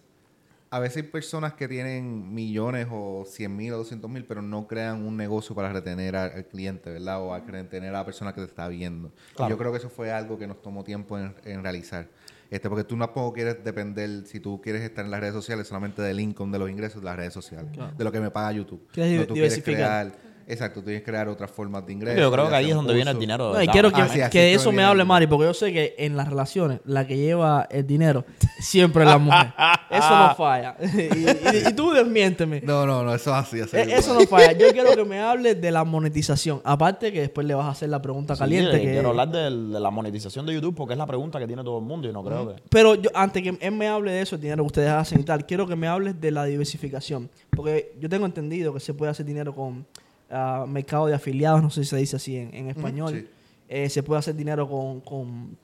a veces hay personas que tienen millones o 100 mil o 200 mil, pero no crean un negocio para retener al, al cliente, ¿verdad? O a retener a la persona que te está viendo. Y Claro. yo creo que eso fue algo que nos tomó tiempo en, en realizar. Este, porque tú tampoco quieres depender, si tú quieres estar en las redes sociales, solamente del income, de los ingresos de las redes sociales, de lo que me paga YouTube. Quieres No, tú quieres crear, exacto, tú quieres crear otras formas de ingresos. Yo creo que ahí es donde viene el dinero. de No, y quiero que, Así, así que que eso me hable Mari, porque yo sé que en las relaciones la que lleva el dinero siempre es la mujer. Eso no falla. y, y- y tú desmiénteme. No, no, no, eso es así. así Eh, es Eso no falla. Yo quiero que me hables de la monetización. Aparte que después le vas a hacer la pregunta Sí, caliente. de- que- Quiero hablar de, la monetización de YouTube porque es la pregunta que tiene todo el mundo y no creo que... Pero yo, antes que él me hable de eso, el dinero que ustedes hacen y tal, quiero que me hables de la diversificación. Porque yo tengo entendido que se puede hacer dinero con ah, mercado de afiliados, no sé si se dice así en, en español. sí. Eh, se puede hacer dinero con, con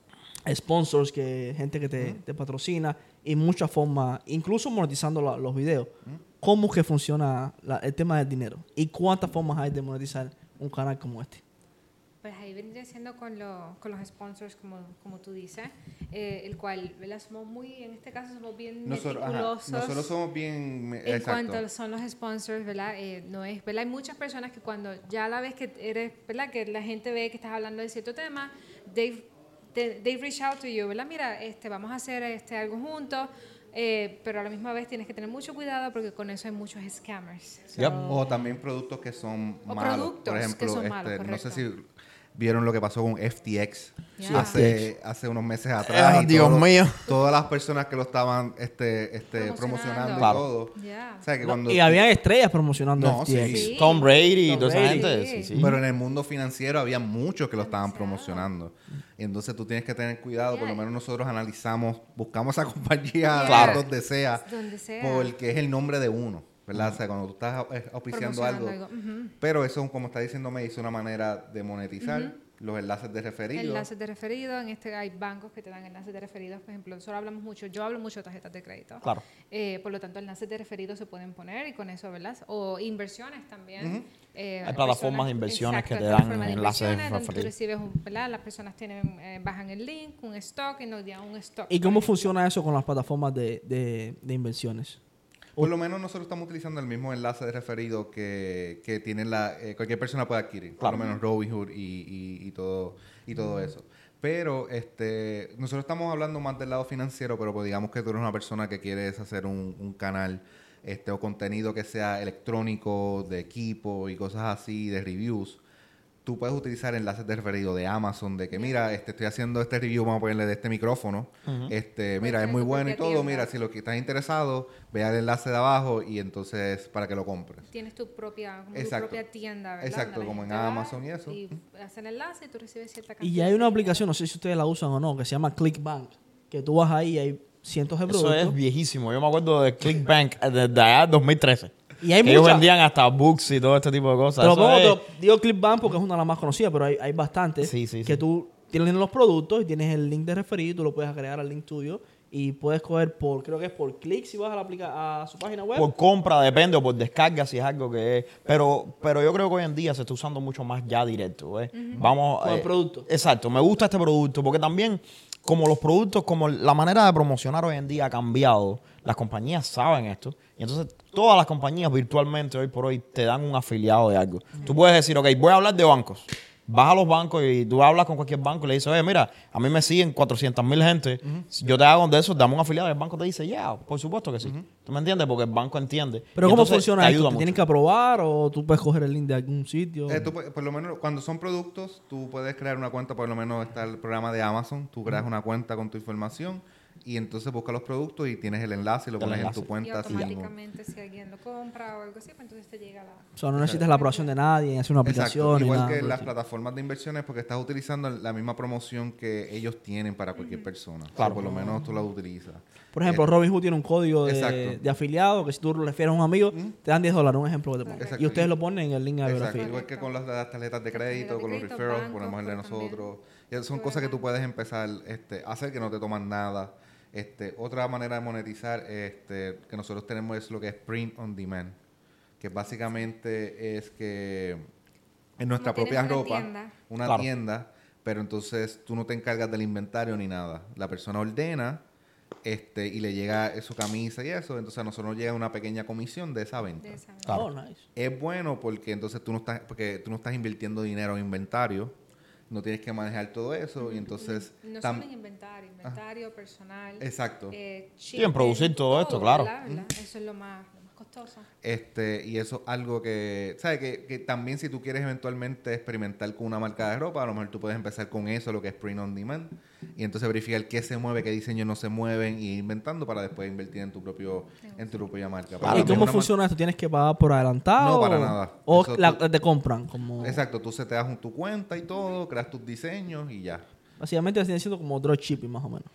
sponsors, que gente que te, te patrocina y muchas formas, incluso monetizando la- los videos. ¿Cómo que funciona la- el tema del dinero? ¿Y cuántas formas hay de monetizar un canal como este? Pues ahí vendría siendo con, lo- con los sponsors, como, como tú dices, eh, el cual, ¿verdad? Somos muy, en este caso somos bien Nosotros, ajá, meticulosos. nosotros somos bien... En exacto. cuanto son los sponsors, ¿verdad? Eh, no es, ¿verdad? Hay muchas personas que cuando ya la vez que eres, ¿verdad? Que la gente ve que estás hablando de cierto tema, they, they, they reach out to you, ¿verdad? Mira, este, vamos a hacer este, algo juntos, eh, pero a la misma vez tienes que tener mucho cuidado porque con eso hay muchos scammers. So, Yep. O también productos que son O malos. productos Por que ejemplo, son malos, este, no sé si vieron lo que pasó con FTX hace, hace unos meses atrás. Ah, y Dios todo- mío. Todas las personas que lo estaban este, este, promocionando, Promocionando. y Claro. todo. O sea, que No, cuando y había estrellas promocionando No, FTX. sí. Sí. Tom Brady y toda esa gente. Sí. Sí, sí. Pero en el mundo financiero había muchos que lo estaban promocionando. Y entonces tú tienes que tener cuidado. Por lo menos nosotros analizamos, buscamos esa compañía Claro. donde sea, Donde sea. porque es el nombre de uno. ¿Verdad? O sea, cuando tú estás eh, auspiciando algo. Pero eso, como está diciendo, me hizo una manera de monetizar los enlaces de referido. Enlaces de referido, en este hay bancos que te dan enlaces de referidos, por ejemplo, nosotros hablamos mucho, yo hablo mucho de tarjetas de crédito. Claro. Eh, por lo tanto, enlaces de referidos se pueden poner y con eso, ¿verdad? O inversiones también. Eh, Hay plataformas de inversiones que te dan enlaces de donde tú referidos. recibes, un- ¿verdad? Las personas tienen, eh, bajan el link, un stock y nos dan un stock. ¿Y cómo funciona eso con las plataformas de, de, de inversiones? Por lo menos nosotros estamos utilizando el mismo enlace de referido que, que tiene la, eh, cualquier persona puede adquirir. Claro. Por lo menos Robinhood y, y, y todo, y todo eso. Pero este, nosotros estamos hablando más del lado financiero, pero pues digamos que tú eres una persona que quieres hacer un, un canal este, o contenido que sea electrónico, de equipo y cosas así, de reviews. Tú puedes utilizar enlaces de referido de Amazon, de que mira, este, estoy haciendo este review, vamos a ponerle de este micrófono. este, mira, es muy bueno y todo. tienda. Mira, si lo que estás interesado, vea el enlace de abajo y entonces para que lo compres. Tienes tu propia, como tu Exacto. propia tienda, ¿verdad? Exacto, como en Amazon y eso. Y hace el enlace y tú recibes cierta cantidad. Y hay una aplicación, no sé si ustedes la usan o no, que se llama ClickBank, que tú vas ahí y hay cientos de Eso productos. es viejísimo. Yo me acuerdo de ClickBank eh, desde allá 2013. Y hay Que ellos vendían hasta books y todo este tipo de cosas. Te lo Eso pongo, es- te digo ClickBank porque es una de las más conocidas, pero hay, hay bastantes Sí, sí, que sí. tú tienes los productos y tienes el link de referido, tú lo puedes agregar al link tuyo y puedes coger por, creo que es por clic si vas a, la aplica a su página web. Por compra, depende, o por descarga, si es algo que es. Pero, pero yo creo que hoy en día se está usando mucho más ya directo. ¿eh? Vamos. Con el producto. Exacto, me gusta este producto, porque también, como los productos, como la manera de promocionar hoy en día ha cambiado, las compañías saben esto. Y entonces, todas las compañías virtualmente hoy por hoy te dan un afiliado de algo. Tú puedes decir, ok, voy a hablar de bancos. Vas a los bancos y tú hablas con cualquier banco y le dices, oye, mira, a mí me siguen 400 mil gente. Si Yo te hago de eso, dame un afiliado. Y el banco te dice, ya, por supuesto que sí. ¿Tú me entiendes? Porque el banco entiende. pero Y ¿cómo funciona te esto? ayuda ¿Te mucho. tienen que aprobar o tú puedes coger el link de algún sitio? Eh, tú por lo menos cuando son productos, tú puedes crear una cuenta, por lo menos está el programa de Amazon, tú creas una cuenta con tu información y entonces buscas los productos y tienes el enlace y lo El pones en enlace. tu Y cuenta. así mismo. automáticamente si alguien lo compra o algo así, pues entonces te llega la... o sea, no necesitas la aprobación de nadie, hacer una aplicación Exacto, igual nada. que las estilo. plataformas de inversiones porque estás utilizando la misma promoción que ellos tienen para cualquier persona. O sea, Claro. por lo menos tú la utilizas. Por ejemplo, Eh, Robinhood tiene un código de, de afiliado que si tú lo refieres a un amigo, te dan 10 dólares, un ejemplo que te pongo. Exacto. Y ustedes lo ponen en el link de la Exacto, biografía. igual que con las, las tarjetas de crédito, con los referrals, ponemos el de pues, nosotros. Y son cosas que tú puedes empezar este, a hacer que no te toman nada. Este, otra manera de monetizar este, que nosotros tenemos es lo que es print on demand, que básicamente es que en nuestra Como propia una ropa, tienda. una Claro. tienda, pero entonces tú no te encargas del inventario ni nada. La persona ordena este, y le llega su camisa y eso, entonces a nosotros nos llega una pequeña comisión de esa venta. de esa. Claro. Oh, nice. Es bueno porque entonces tú no estás, porque tú no estás invirtiendo dinero en inventario, no tienes que manejar todo eso y entonces No solo en inventario, inventario, personal. exacto. eh, Sí, en producir todo esto, claro. ¿verdad? ¿verdad? Eso es lo más costoso. Este, y eso es algo que, ¿sabes? Que, que también si tú quieres eventualmente experimentar con una marca de ropa, a lo mejor tú puedes empezar con eso, lo que es print on demand, y entonces verificar qué se mueve, qué diseños no se mueven, y inventando para después invertir en tu propio, en tu propia marca. Pero ¿Y cómo funciona esto? ¿Tienes que pagar por adelantado? No, para o- nada. ¿O Eso la- tú- te compran? Como... Exacto, tú se te das tu cuenta y todo, creas tus diseños y ya. Básicamente viene siendo como dropshipping más o menos.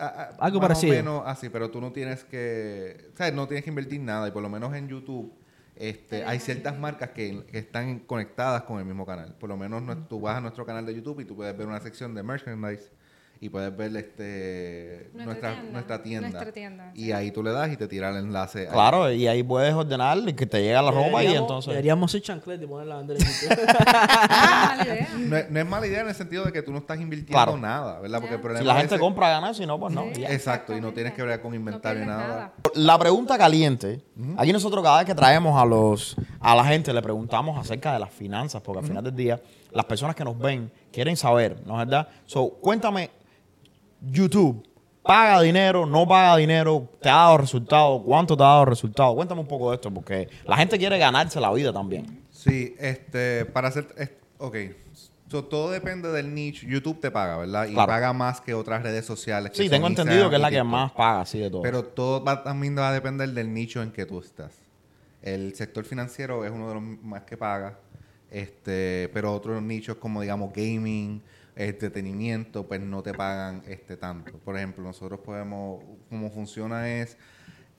Ah, Algo más parecido. O menos así, pero tú no tienes que, ¿sabes? No tienes que invertir nada y por lo menos en YouTube este, hay ciertas marcas que, que están conectadas con el mismo canal. Por lo menos tú vas a nuestro canal de YouTube y tú puedes ver una sección de merchandise y puedes ver este Nuestra nuestra, tienda. nuestra tienda. Nuestra tienda, Y sí. ahí tú le das y te tira el enlace. ahí. Claro, y ahí puedes ordenar que te llega la ropa y entonces. Deberíamos hacer chanclet y ponerla a vender en YouTube. Ah, mala idea. No, es- no es mala idea en el sentido de que tú no estás invirtiendo Claro. nada, ¿verdad? Porque el problema Si la es gente ese- compra ganar, si no, pues no. Sí. Exacto, y no tienes que ver con inventario no nada. La pregunta caliente, aquí nosotros cada vez que traemos a los a la gente le preguntamos acerca de las finanzas, porque al final del día las personas que nos ven quieren saber, ¿no es verdad? So, cuéntame, YouTube, ¿paga dinero, no paga dinero? ¿Te ha dado resultado? ¿Cuánto te ha dado resultado? Cuéntame un poco de esto, porque la gente quiere ganarse la vida también. Sí, este, para hacer, es- ok, So, todo depende del nicho. YouTube te paga, ¿verdad? Y Claro. paga más que otras redes sociales. que Sí, tengo entendido que es la que más paga, así de todo. Pero todo va, también va a depender del nicho en que tú estás. El sector financiero es uno de los más que paga, este, pero otros nichos como digamos gaming, entretenimiento, pues no te pagan este tanto. Por ejemplo, nosotros podemos, como funciona es,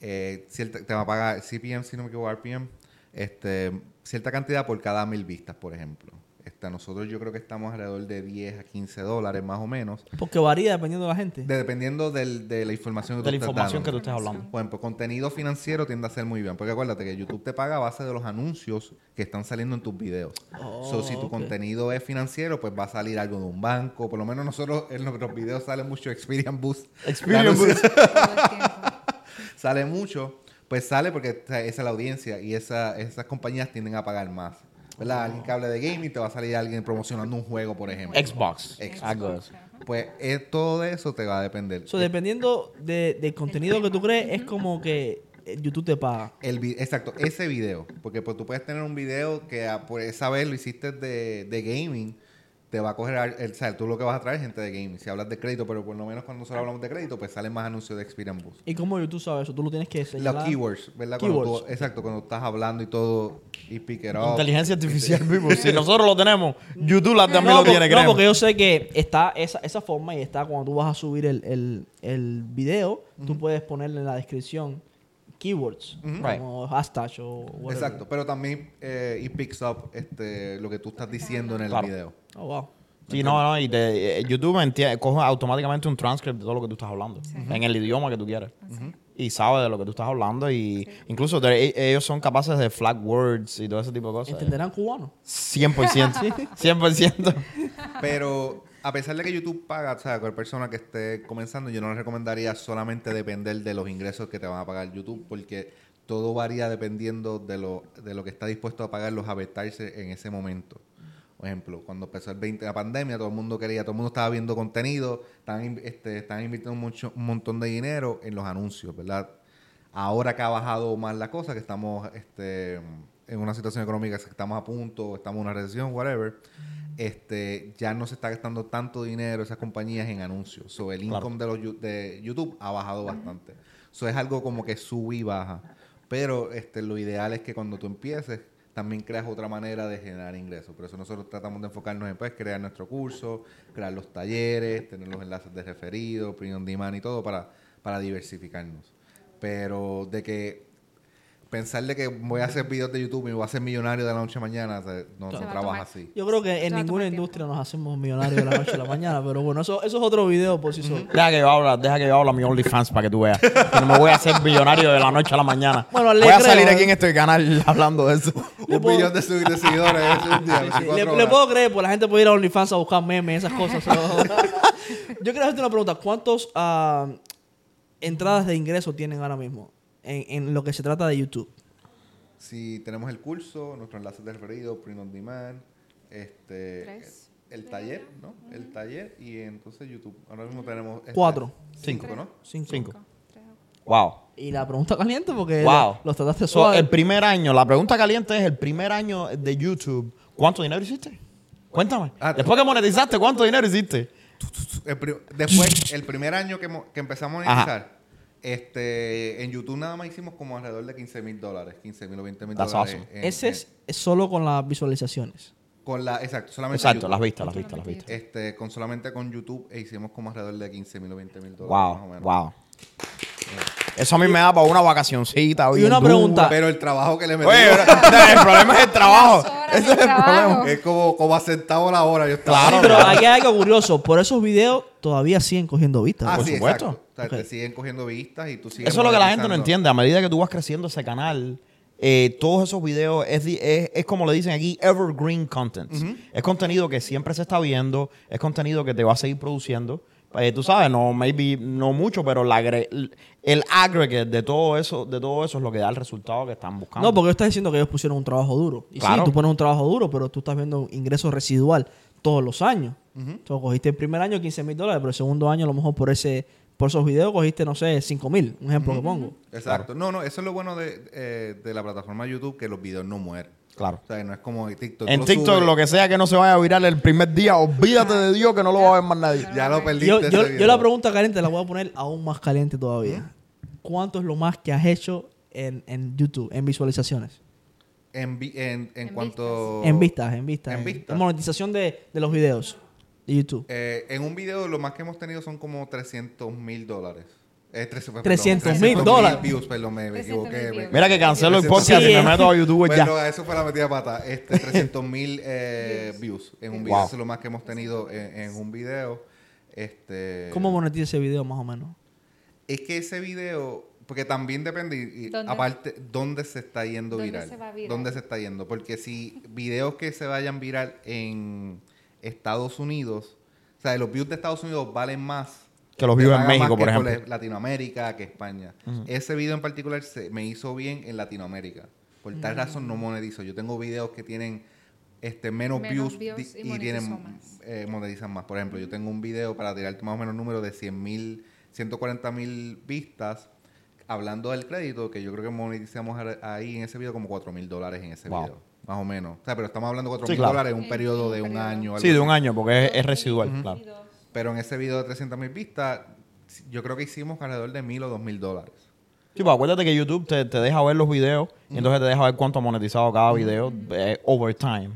eh, cierta- te va a pagar CPM, si no me equivoco, RPM, este, cierta cantidad por cada mil vistas, por ejemplo. Este, nosotros yo creo que estamos alrededor de 10 a 15 dólares más o menos, Porque varía dependiendo de la gente. de- dependiendo del- de la información que de tú la estás información dando. que tú estés hablando. Por ejemplo, contenido financiero tiende a ser muy bien. Porque acuérdate que YouTube te paga a base de los anuncios que están saliendo en tus videos. Oh, so, si tu ok. contenido es financiero, pues va a salir algo de un banco. Por lo menos nosotros en nuestros videos sale mucho Experian Boost. Experian Boost. Sale mucho. Pues sale porque esa es la audiencia y esa, esas compañías tienden a pagar más. ¿Verdad? Alguien que hable de gaming te va a salir alguien promocionando un juego, por ejemplo. Xbox. Xbox. Algo. Pues eh, todo de eso te va a depender. So, dependiendo de- del contenido que tú crees, es como que eh, YouTube te paga. El exacto, ese video. Porque pues, tú puedes tener un video que ah, por esa vez lo hiciste de, de gaming, te va a coger, el, o sea, tú lo que vas a traer es gente de gaming. Si hablas de crédito, pero por lo menos cuando nosotros hablamos de crédito, pues salen más anuncios de Experience Boost. ¿Y cómo YouTube sabe eso? Tú lo tienes que señalar. Los keywords, ¿verdad? Cuando tú- exacto, cuando estás hablando y todo, y pick it up. Inteligencia artificial, people. Si nosotros lo tenemos, YouTube la- también no, lo por- tiene, no, créeme. porque yo sé que está esa, esa forma y está cuando tú vas a subir el, el, el video, tú puedes ponerle en la descripción keywords, como hashtag o whatever. Exacto, pero también eh, it picks up este, lo que tú estás diciendo en el Claro. video. Oh, wow. Sí, no, no, y te- eh, YouTube coge automáticamente un transcript de todo lo que tú estás hablando, en el idioma que tú quieres. Y sabe de lo que tú estás hablando y incluso de- e- ellos son capaces de flag words y todo ese tipo de cosas. ¿Entenderán cubano? 100%. 100%. Pero a pesar de que YouTube paga, o sea, cualquier persona que esté comenzando, yo no les recomendaría solamente depender de los ingresos que te van a pagar YouTube, porque todo varía dependiendo de lo, de lo que está dispuesto a pagar los advertisers en ese momento. Por ejemplo, cuando empezó el 20 la pandemia, todo el mundo quería, todo el mundo estaba viendo contenido, in- este, invirtiendo mucho, un montón de dinero en los anuncios, ¿verdad? Ahora que ha bajado más la cosa, que estamos este, en una situación económica estamos a punto, estamos en una recesión, whatever, este, ya no se está gastando tanto dinero esas compañías en anuncios. So, el income de, los, de YouTube ha bajado bastante. Eso es algo como que sube y baja. Pero este, lo ideal es que cuando tú empieces, también creas otra manera de generar ingresos. Por eso nosotros tratamos de enfocarnos en pues, crear nuestro curso, crear los talleres, tener los enlaces de referido, on demand y todo para, para diversificarnos. Pero de que pensar de que voy a hacer videos de YouTube y voy a ser millonario de la noche a mañana, o sea, no, Se trabaja así. Yo creo que en ninguna industria nos hacemos millonarios de la noche a la mañana, pero bueno, eso, eso es otro video por sí solo. Deja que yo habla, deja que yo habla a mi OnlyFans para que tú veas. Que no me voy a hacer millonario de la noche a la mañana. Bueno, le voy a creo, salir ¿eh? aquí en este canal hablando de eso. Le Un puedo- millón de, segu- de seguidores ese un día, Sí, 24 le, puedo creer, porque la gente puede ir a OnlyFans a buscar memes, esas cosas. Yo quiero hacerte una pregunta. ¿Cuántos ah, entradas de ingreso tienen ahora mismo en, en lo que se trata de YouTube? Si tenemos el curso, nuestro enlace de referido, print on demand, este, Tres. el taller, ¿no? El taller y entonces YouTube. Ahora mismo tenemos... este, Cuatro. Cinco, ¿no? Cinco. Cinco. Tres. Wow. Y la pregunta caliente porque Wow. los trataste So, suave. el primer año, la pregunta caliente es el primer año de YouTube. ¿Cuánto dinero hiciste? Cuéntame. Ah, Después que monetizaste, ¿cuánto dinero hiciste? El después, el primer año que, mo- que empezamos a Ajá. Este, en YouTube nada más hicimos como alrededor de 15 mil dólares, 15 mil o 20 mil dólares. awesome. en- Ese en- es, es solo con las visualizaciones. con la, exacto, solamente Exacto, YouTube. las vistas, las vistas, las vistas. Este, con solamente con YouTube e hicimos como alrededor de 15 mil o 20 mil dólares. más o Wow, menos. wow. Eso a mí me da para una vacacioncita. Y una pregunta. Pero el trabajo que le metimos Oye, el problema es el trabajo. Ese es el trabajo. problema. es como, como a centavo la hora. Yo estaba Claro. Sí, pero aquí hay algo curioso. Por esos videos todavía siguen cogiendo vistas. Ah, por sí, supuesto. exacto. Sea, te siguen cogiendo vistas y tú sigues Eso es lo que la gente no entiende. A medida que tú vas creciendo ese canal, eh, todos esos videos es, es, es como le dicen aquí, evergreen content. Es contenido que siempre se está viendo, es contenido que te va a seguir produciendo. Eh, tú sabes, no, maybe no mucho, pero la el aggregate de todo eso, de todo eso es lo que da el resultado que están buscando. No, porque estás diciendo que ellos pusieron un trabajo duro. Y Claro. sí, tú pones un trabajo duro, pero tú estás viendo un ingreso residual todos los años. Entonces, cogiste el primer año 15 mil dólares, pero el segundo año a lo mejor por ese por esos videos cogiste, no sé, 5 mil. Un ejemplo que pongo. Exacto. No, no, eso es lo bueno de, eh, de la plataforma YouTube, que los videos no mueren. Claro. O sea, no es como TikTok. en TikTok, subes, lo que sea que no se vaya a virar el primer día, olvídate de Dios que no lo va a ver más nadie. Ya lo perdiste. Yo, la pregunta caliente la voy a poner aún más caliente todavía. ¿Cuánto es lo más que has hecho en, en YouTube, en visualizaciones? En, vi- en, en En cuanto. En vistas, en vistas. En En, vistas. en monetización de, de los videos de YouTube. Eh, en un video, lo más que hemos tenido son como 300 mil dólares. Eh, 300 300,000 dólares. views, perdón, me, me 300,000 equivoqué. Mira que cancelo el 300,000 podcast y me meto a YouTube ya. Bueno, eso fue la metida de pata. Este, 300 mil eh, views en un video. Wow. Eso es lo más que hemos tenido en, en un video. Este, ¿Cómo monetiza ese video más o menos? Es que ese video, porque también depende, y- y ¿Dónde? aparte, dónde se está yendo ¿Dónde viral. se va viral? ¿Dónde se está yendo? Porque si videos que se vayan viral en Estados Unidos, o sea, los views de Estados Unidos valen más. Que los views en México, por ejemplo. Latinoamérica, que España. Ese video en particular se, me hizo bien en Latinoamérica. Por tal razón no monetizo. Yo tengo videos que tienen este menos, Menos views, y tienen más. eh, monetizan más. Por ejemplo, yo tengo un video para tirarte más o menos un número de 100 mil, 140 mil vistas. hablando del crédito, que yo creo que monetizamos ahí en ese video como 4 mil dólares en ese Wow. video. Más o menos. O sea, pero estamos hablando de 4 Sí, mil claro. dólares en un periodo de un año. Sí, de un año, porque es, es residual. Pero en ese video de 300 mil vistas, yo creo que hicimos alrededor de mil o dos mil dólares. Sí, pues acuérdate que YouTube te, te deja ver los videos y entonces te deja ver cuánto ha monetizado cada video eh, over time.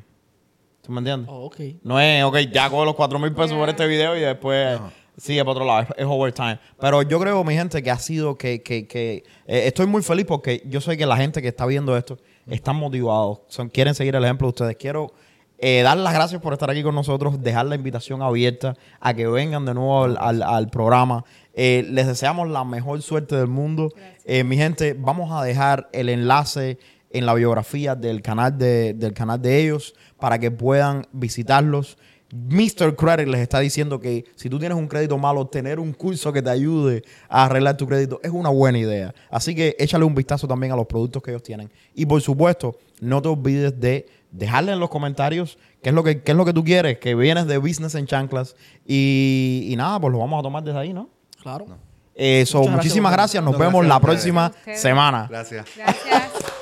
¿Tú me entiendes? Oh. No es, ok, ya cojo los 4 mil pesos por este video y después sigue para otro lado. Es, es overtime. Pero yo creo, mi gente, que ha sido que, que, que eh, estoy muy feliz porque yo sé que la gente que está viendo esto están motivados, son, quieren seguir el ejemplo de ustedes. Quiero eh, dar las gracias por estar aquí con nosotros, dejar la invitación abierta a que vengan de nuevo al, al- al programa. Eh, les deseamos la mejor suerte del mundo. Eh, mi gente, vamos a dejar el enlace en la biografía del canal de, del canal de ellos para que puedan visitarlos. Mr. Credit les está diciendo que si tú tienes un crédito malo, tener un curso que te ayude a arreglar tu crédito es una buena idea. Así que échale un vistazo también a los productos que ellos tienen. Y por supuesto, no te olvides de dejarle en los comentarios qué es lo que, qué es lo que tú quieres, que vienes de Business en Chanclas. Y, y nada, pues lo vamos a tomar desde ahí, ¿no? Claro. Eh, so, gracias muchísimas gracias. Nos No, vemos gracias la próxima semana. Gracias. Gracias.